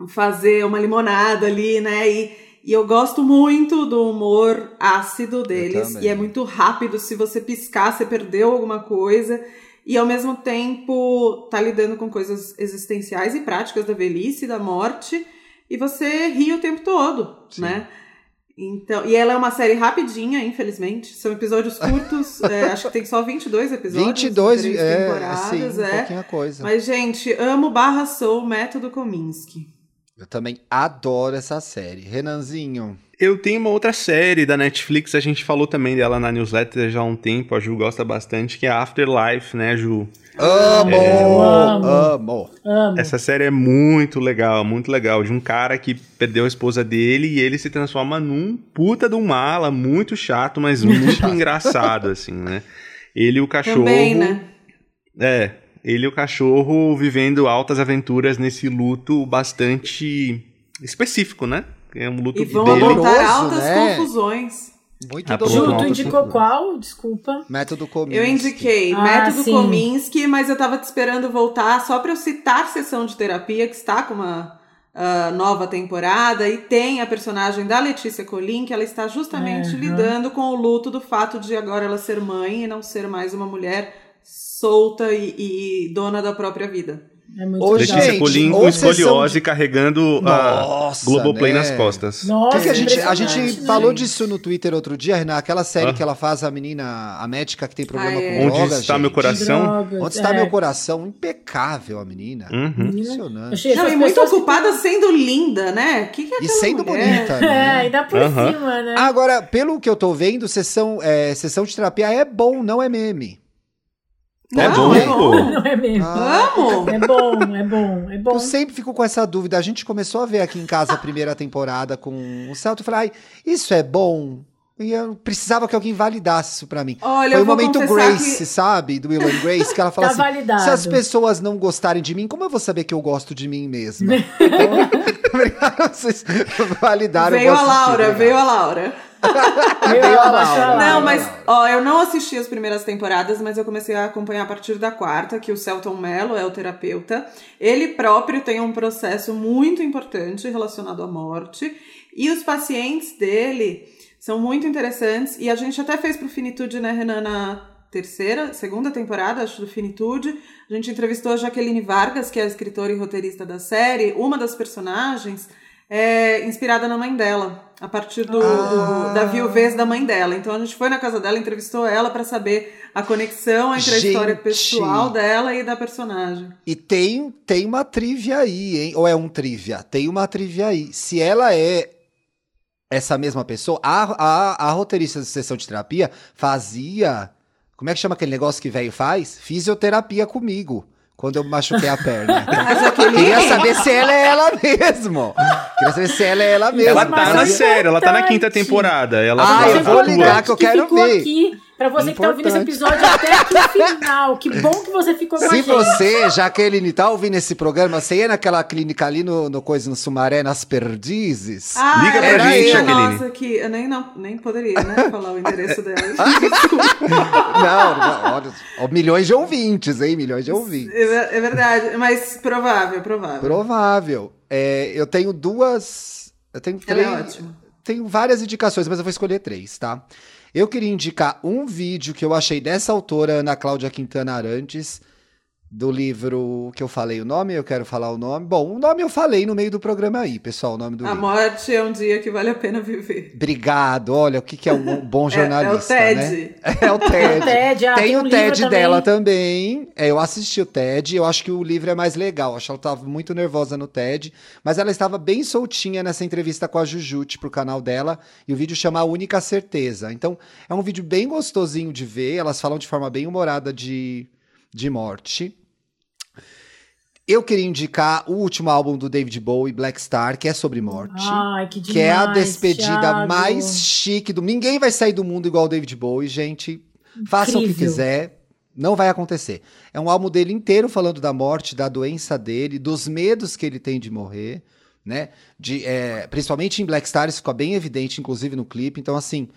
e fazer uma limonada ali, né? E, e eu gosto muito do humor ácido deles. E é muito rápido. Se você piscar, você perdeu alguma coisa. E ao mesmo tempo tá lidando com coisas existenciais e práticas da velhice, da morte. E você ri o tempo todo, né? Então, e ela é uma série rapidinha, infelizmente. São episódios curtos. <laughs> é, acho que tem só 22 episódios. 22, três é, temporadas, assim, é. pouquinha coisa. Mas, gente, amo Barra Soul, Método Kominsky. Eu também adoro essa série. Renanzinho. Eu tenho uma outra série da Netflix, a gente falou também dela na newsletter já há um tempo, a Ju gosta bastante, que é Afterlife, né, Ju? Amo! Eu amo. Amo! Amo. Essa série é muito legal, muito legal. De um cara que perdeu a esposa dele e ele se transforma num puta de um mala, muito chato, mas muito engraçado, assim, né? Ele e o cachorro. Também, né? É, ele e o cachorro vivendo altas aventuras nesse luto bastante específico, né? É um luto E vão dele. Apontar altas né? confusões. Muito Ah. Ju, tu indicou qual? Desculpa. Método Kominsky. Eu indiquei Ah, Método sim. Kominsky, mas eu tava te esperando voltar só pra eu citar sessão de terapia, que está com uma ah, nova temporada, e tem a personagem da Letícia Colin, que ela está justamente Uhum. lidando com o luto do fato de agora ela ser mãe e não ser mais uma mulher solta e, e dona da própria vida. É muito Ô. Letícia Gente, Colin ou com escoliose carregando a Nossa, Globoplay né? nas costas. Nossa, Porque a gente, a gente né? falou disso no Twitter outro dia, Renan, aquela série Ah. que ela faz, a menina, a médica que tem problema Ah, é. com Onde drogas, está meu gente. coração? Drogas, Onde está é. meu coração? Impecável a menina. Uhum. Impressionante. Não, e muito que ocupada sendo linda, né? Que que é E sendo mulher? bonita, têm- <laughs> É, né? ainda por Aham. cima, né? Agora, pelo que eu tô vendo, sessão, é, sessão de terapia é bom, não é meme. É Não, bom, é bom. Não é mesmo? Ah, Amo! É bom, é bom, é bom. Eu sempre fico com essa dúvida. A gente começou a ver aqui em casa a primeira temporada com o Celto. Eu falei, ai, isso é bom? E eu precisava que alguém validasse isso pra mim. Olha, Foi o momento Grace, que... sabe? Do Will and Grace, que ela fala Tá assim: validado. se as pessoas não gostarem de mim, como eu vou saber que eu gosto de mim mesma? Então, <laughs> obrigado, vocês validaram. eu Veio a Laura, veio a Laura. <laughs> Laura. Laura. Não, mas, ó, eu não assisti as primeiras temporadas, mas eu comecei a acompanhar a partir da quarta, que o Celton Mello é o terapeuta. Ele próprio tem um processo muito importante relacionado à morte. E os pacientes dele são muito interessantes. E a gente até fez pro Finitude, né, Renan, na terceira, segunda temporada, acho, do Finitude. A gente entrevistou a Jaqueline Vargas, que é a escritora e roteirista da série. Uma das personagens é inspirada na mãe dela, a partir do, Ah. do- da viuvez da mãe dela. Então a gente foi na casa dela, entrevistou ela pra saber a conexão entre a história Gente. pessoal dela e da personagem. E tem, tem uma trivia aí, hein? Ou é um trivia? Tem uma trivia aí. Se ela é essa mesma pessoa, a, a, a roteirista de sessão de terapia fazia. Como é que chama aquele negócio que velho faz? Fisioterapia comigo. Quando eu machuquei a perna. <laughs> Então, Queria saber se ela é ela mesmo. Queria saber se ela é ela mesmo. Ela Mas tá na série, ela tá na quinta temporada. Ela Ah, ela eu vou ligar que eu quero ficou ver. aqui, pra você que tá ouvindo esse Importante. episódio até aqui no final. Que bom que você ficou com a Se gente. você, Jaqueline, tá ouvindo esse programa, você ia naquela clínica ali no, no coisa no Sumaré, nas Perdizes. Ah, Liga pra era gente, essa, Jaqueline. Nossa, que eu nem, não, nem poderia né, falar o endereço <laughs> dela. Não, não, olha, ó, milhões de ouvintes, hein? Milhões de ouvintes. É é verdade, mas provável, provável. Provável. É, eu tenho duas. Eu tenho Ela três. é ótima. Tenho várias indicações, mas eu vou escolher três, tá? Eu queria indicar um vídeo que eu achei dessa autora, Ana Cláudia Quintana Arantes, do livro que eu falei o nome, eu quero falar o nome. Bom, o nome eu falei no meio do programa aí, pessoal, o nome do A livro. morte é um dia que vale a pena viver. Obrigado, olha o que, que é um <laughs> bom jornalista, é, é o né? TED. É o TED. <laughs> TED, ah, tem tem o um livro TED também. dela também. É, eu assisti o TED, eu acho que o livro é mais legal. Acho que ela estava muito nervosa no TED, mas ela estava bem soltinha nessa entrevista com a Jujute pro canal dela, e o vídeo chama A Única Certeza. Então, é um vídeo bem gostosinho de ver, elas falam de forma bem humorada de, de morte. Eu queria indicar o último álbum do David Bowie, Black Star, que é sobre morte. Ai, que demais, que é a despedida Thiago. mais chique do. Ninguém vai sair do mundo igual o David Bowie, gente. Façam o que quiser. Não vai acontecer. É um álbum dele inteiro falando da morte, da doença dele, dos medos que ele tem de morrer, né? De, é, principalmente em Black Stars, ficou bem evidente, inclusive no clipe. Então, assim,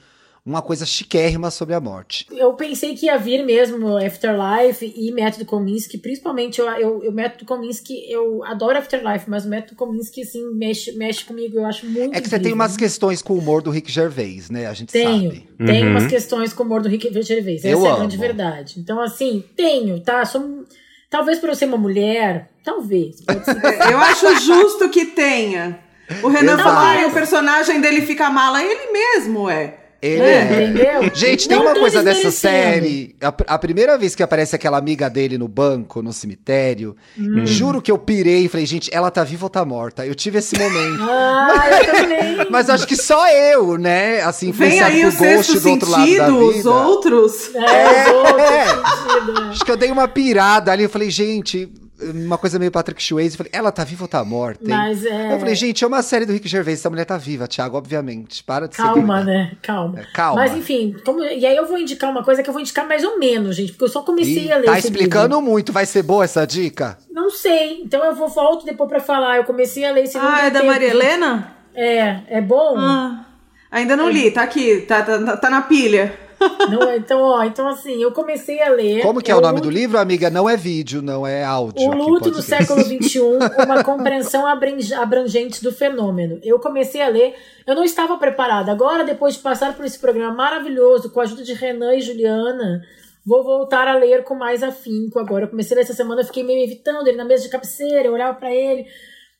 uma coisa chiquérrima sobre a morte. Eu pensei que ia vir mesmo Afterlife e Método Kominsky, principalmente eu, eu, o Método Kominsky, eu adoro Afterlife, mas o Método Kominsky, assim, mexe, mexe comigo, eu acho muito É que você tem umas questões com o humor do Rick Gervais, né? A gente tenho, sabe. Tenho Uhum. umas questões com o humor do Rick Gervais, essa Eu é a amo. grande verdade. Então, assim, tenho, tá? Sou, talvez por eu ser uma mulher, talvez, pode ser. <laughs> Eu acho justo que tenha. O Renan falou, "Ai, o personagem dele fica mala. Ele mesmo é. Ele É, é. Gente, tem Não uma coisa dessa série. A, a primeira vez que aparece aquela amiga dele no banco, no cemitério, Hum. juro que eu pirei e falei, gente, ela tá viva ou tá morta? Eu tive esse momento. <laughs> Ah, eu também. <laughs> Mas acho que só eu, né? Assim, Vem aí o sexto do outro lado da sentido, os vida. outros. É, os outros É. sentido, é. Acho que eu dei uma pirada ali. Eu falei, gente, uma coisa meio Patrick Swayze. Eu falei, ela tá viva ou tá morta? hein? Mas é. Eu falei, gente, é uma série do Rick Gervais. Essa mulher tá viva, Thiago, obviamente. Para de ser Calma, doida. né? Calma. É, calma. Mas enfim, como- e aí eu vou indicar uma coisa que eu vou indicar mais ou menos, gente, porque eu só comecei Ih, a ler tá explicando livro. muito. Vai ser boa essa dica? Não sei, então eu vou volto depois pra falar. Eu comecei a ler esse livro. Ah, é da tempo. Maria Helena? É, é bom? Ah, ainda não li, tá aqui, tá, tá, tá na pilha. Não, é? então, ó, então assim, eu comecei a ler. Como que é, o nome do Luto- livro, amiga? Não é vídeo, não é áudio. O luto do podcast. século <laughs> XXI, uma compreensão abrange- abrangente do fenômeno. Eu comecei a ler, eu não estava preparada. Agora, depois de passar por esse programa maravilhoso, com a ajuda de Renan e Juliana, vou voltar a ler com mais afinco. Agora, eu comecei a ler essa semana, eu fiquei meio evitando ele na mesa de cabeceira, eu olhava pra ele.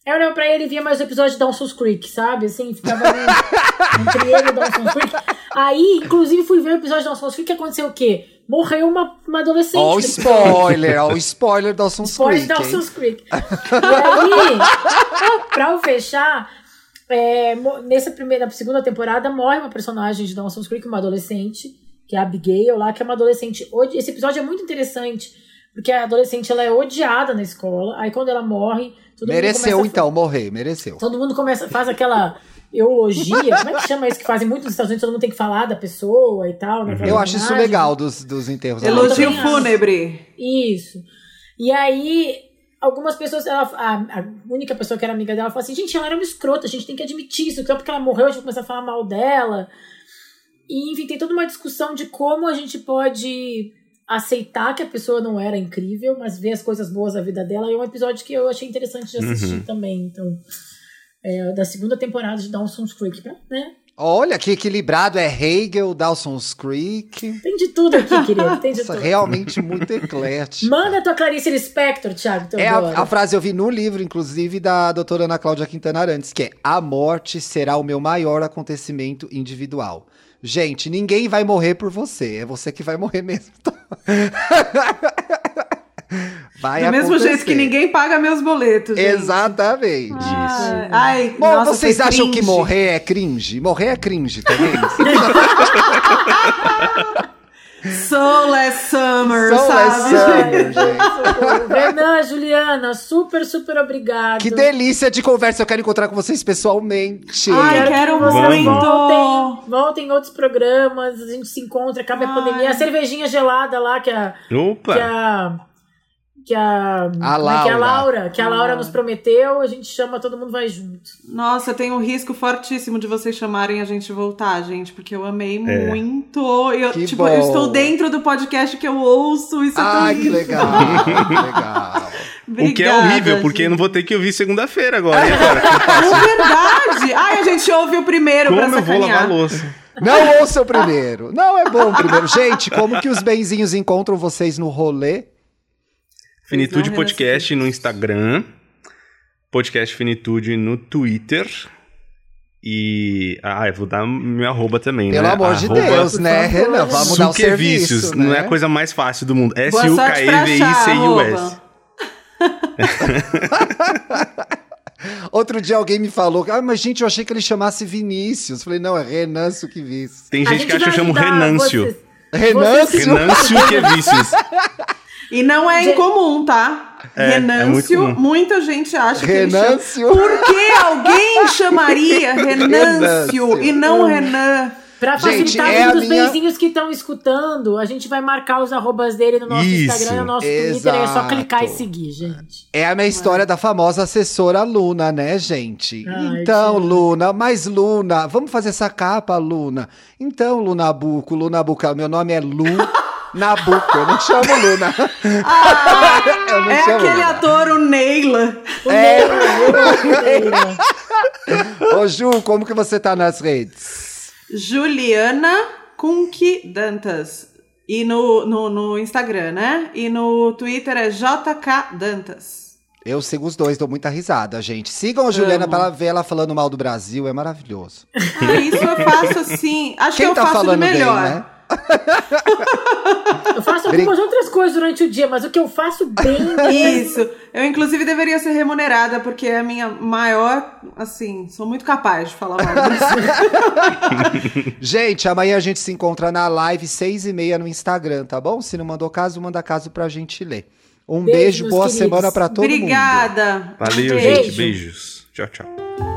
Eu olhava pra ele e via mais o episódio de Dawson's Creek, sabe? Assim, ficava ali <laughs> entre ele e Dawson's Creek. Aí, inclusive, fui ver o episódio de Dawson's Creek, que aconteceu o quê? Morreu uma, uma adolescente. Ó, o no episódio. spoiler, ó, o spoiler da Dawson's Spoiler Creek. de hein? Dawson's Creek. Aí, <laughs> pra eu fechar, é, nessa primeira, na segunda temporada, morre uma personagem de Dawson's Creek, uma adolescente, que é a Abigail lá, que é uma adolescente. Esse episódio é muito interessante, porque a adolescente ela é odiada na escola, aí quando ela morre. Todo mundo Mereceu, começa a- então, morrer, mereceu. Todo mundo começa, faz aquela eulogia, como é que chama isso que fazem muito nos Estados Unidos? Todo mundo tem que falar da pessoa e tal. né, Eu acho isso legal dos, dos enterros. Elogio fúnebre. Isso. E aí, algumas pessoas, ela, a, a única pessoa que era amiga dela falou assim: gente, ela era uma escrota, a gente tem que admitir isso, só porque ela morreu, a gente vai começar a falar mal dela. E, enfim, tem toda uma discussão de como a gente pode aceitar que a pessoa não era incrível, mas ver as coisas boas da vida dela. E é um episódio que eu achei interessante de assistir Uhum. também. Então, é, da segunda temporada de Dawson's Creek, né? Olha que equilibrado, é Hegel, Dawson's Creek. Tem de tudo aqui, querido. <laughs> Tem de Nossa, tudo. realmente muito eclético. Manda a tua Clarice Lispector, Thiago. É Teodoro. a, a frase eu vi no livro, inclusive, da doutora Ana Cláudia Quintana Arantes, que é a morte será o meu maior acontecimento individual. Gente, ninguém vai morrer por você, é você que vai morrer mesmo. <laughs> vai Do mesmo acontecer. jeito que ninguém paga meus boletos. gente. Exatamente. Ai, ai, Bom, nossa, vocês acham que cringe. morrer é cringe? Morrer é cringe também. <laughs> So last summer, So last sabe? summer, gente. Socorro. Renan, Juliana, super, super obrigado. Que delícia de conversa, eu quero encontrar com vocês pessoalmente. Ai, Quero quero que vocês muito. voltem, voltem em outros programas, a gente se encontra, acaba a Ai. pandemia. A cervejinha gelada lá que a. Opa! Que a que a, A como é que a Laura. Laura, que a Laura Ah. nos prometeu, a gente chama, todo mundo vai junto. Nossa, tem um risco fortíssimo de vocês chamarem a gente voltar, gente, porque eu amei É. muito. E Eu, Que tipo, bom. eu estou dentro do podcast que eu ouço. Isso é tão Ai, que lindo. legal, <laughs> que legal. o que é Obrigada, horrível, porque eu gente. não vou ter que ouvir segunda-feira agora. Agora? É verdade! Ai, a gente ouve o primeiro Como pra eu vou sacanear. lavar a louça? Não ouça o primeiro. Não é bom o primeiro. Gente, como que os benzinhos encontram vocês no rolê? Finitude Podcast no Instagram. Podcast Finitude no Twitter. E. Ah, eu vou dar meu arroba também, Pelo né? amor de Arroba Deus, né. Renan? Vamos dar o serviço, Não é né? a coisa mais fácil do mundo. S-U-K-E-V-I-C-U-S. <laughs> Outro dia alguém me falou, ah, mas gente, eu achei que ele chamasse Vinícius. Falei, não, é Renan Suquevícius. Tem A gente que acha que eu chamo Renâncio. vocês. Renâncio? Renâncio Suquevícios. <laughs> E não é Gente- incomum, tá? É, é muito Renâncio, muita gente acha que ele chama... Renâncio? Por que alguém <laughs> chamaria Renâncio Renâncio. e não Renan? Pra Gente, facilitar é a vida dos minha- benzinhos que estão escutando, a gente vai marcar os arrobas dele no nosso Isso, Instagram, no nosso Twitter. É só exato. clicar e seguir, gente. É a minha história da famosa assessora Luna, né, gente? Ai, então. Luna, mas Luna, vamos fazer essa capa, Luna. Então, Lunabuco, Lunabuca, meu nome é Lu <laughs> Nabuco, eu não chamo Luna. <laughs> <laughs> eu não É chamo aquele Luna. ator, o Neila. O É. Neila. <laughs> Ô, Ju, como que você tá nas redes? Juliana Kunki Dantas. E no, no, no Instagram, né? E no Twitter é JK Dantas. Eu sigo os dois, dou muita risada, gente. Sigam a Juliana Amo. pra ela ver ela falando mal do Brasil, é maravilhoso. Ah, isso eu faço assim. Acho Quem que eu tá faço falando bem, melhor. né? Eu faço algumas outras coisas durante o dia, mas o que eu faço bem <laughs> mesmo. Isso. Eu, inclusive, deveria ser remunerada, porque é a minha maior. Assim, sou muito capaz de falar mal disso. <laughs> Gente, amanhã a gente se encontra na live, seis e meia no Instagram, tá bom? Se não mandou caso, manda caso pra gente ler. Um Beijo, beijo, boa queridos. semana pra todo mundo. Obrigada. Valeu, Beijo. gente. Beijos. Tchau, tchau.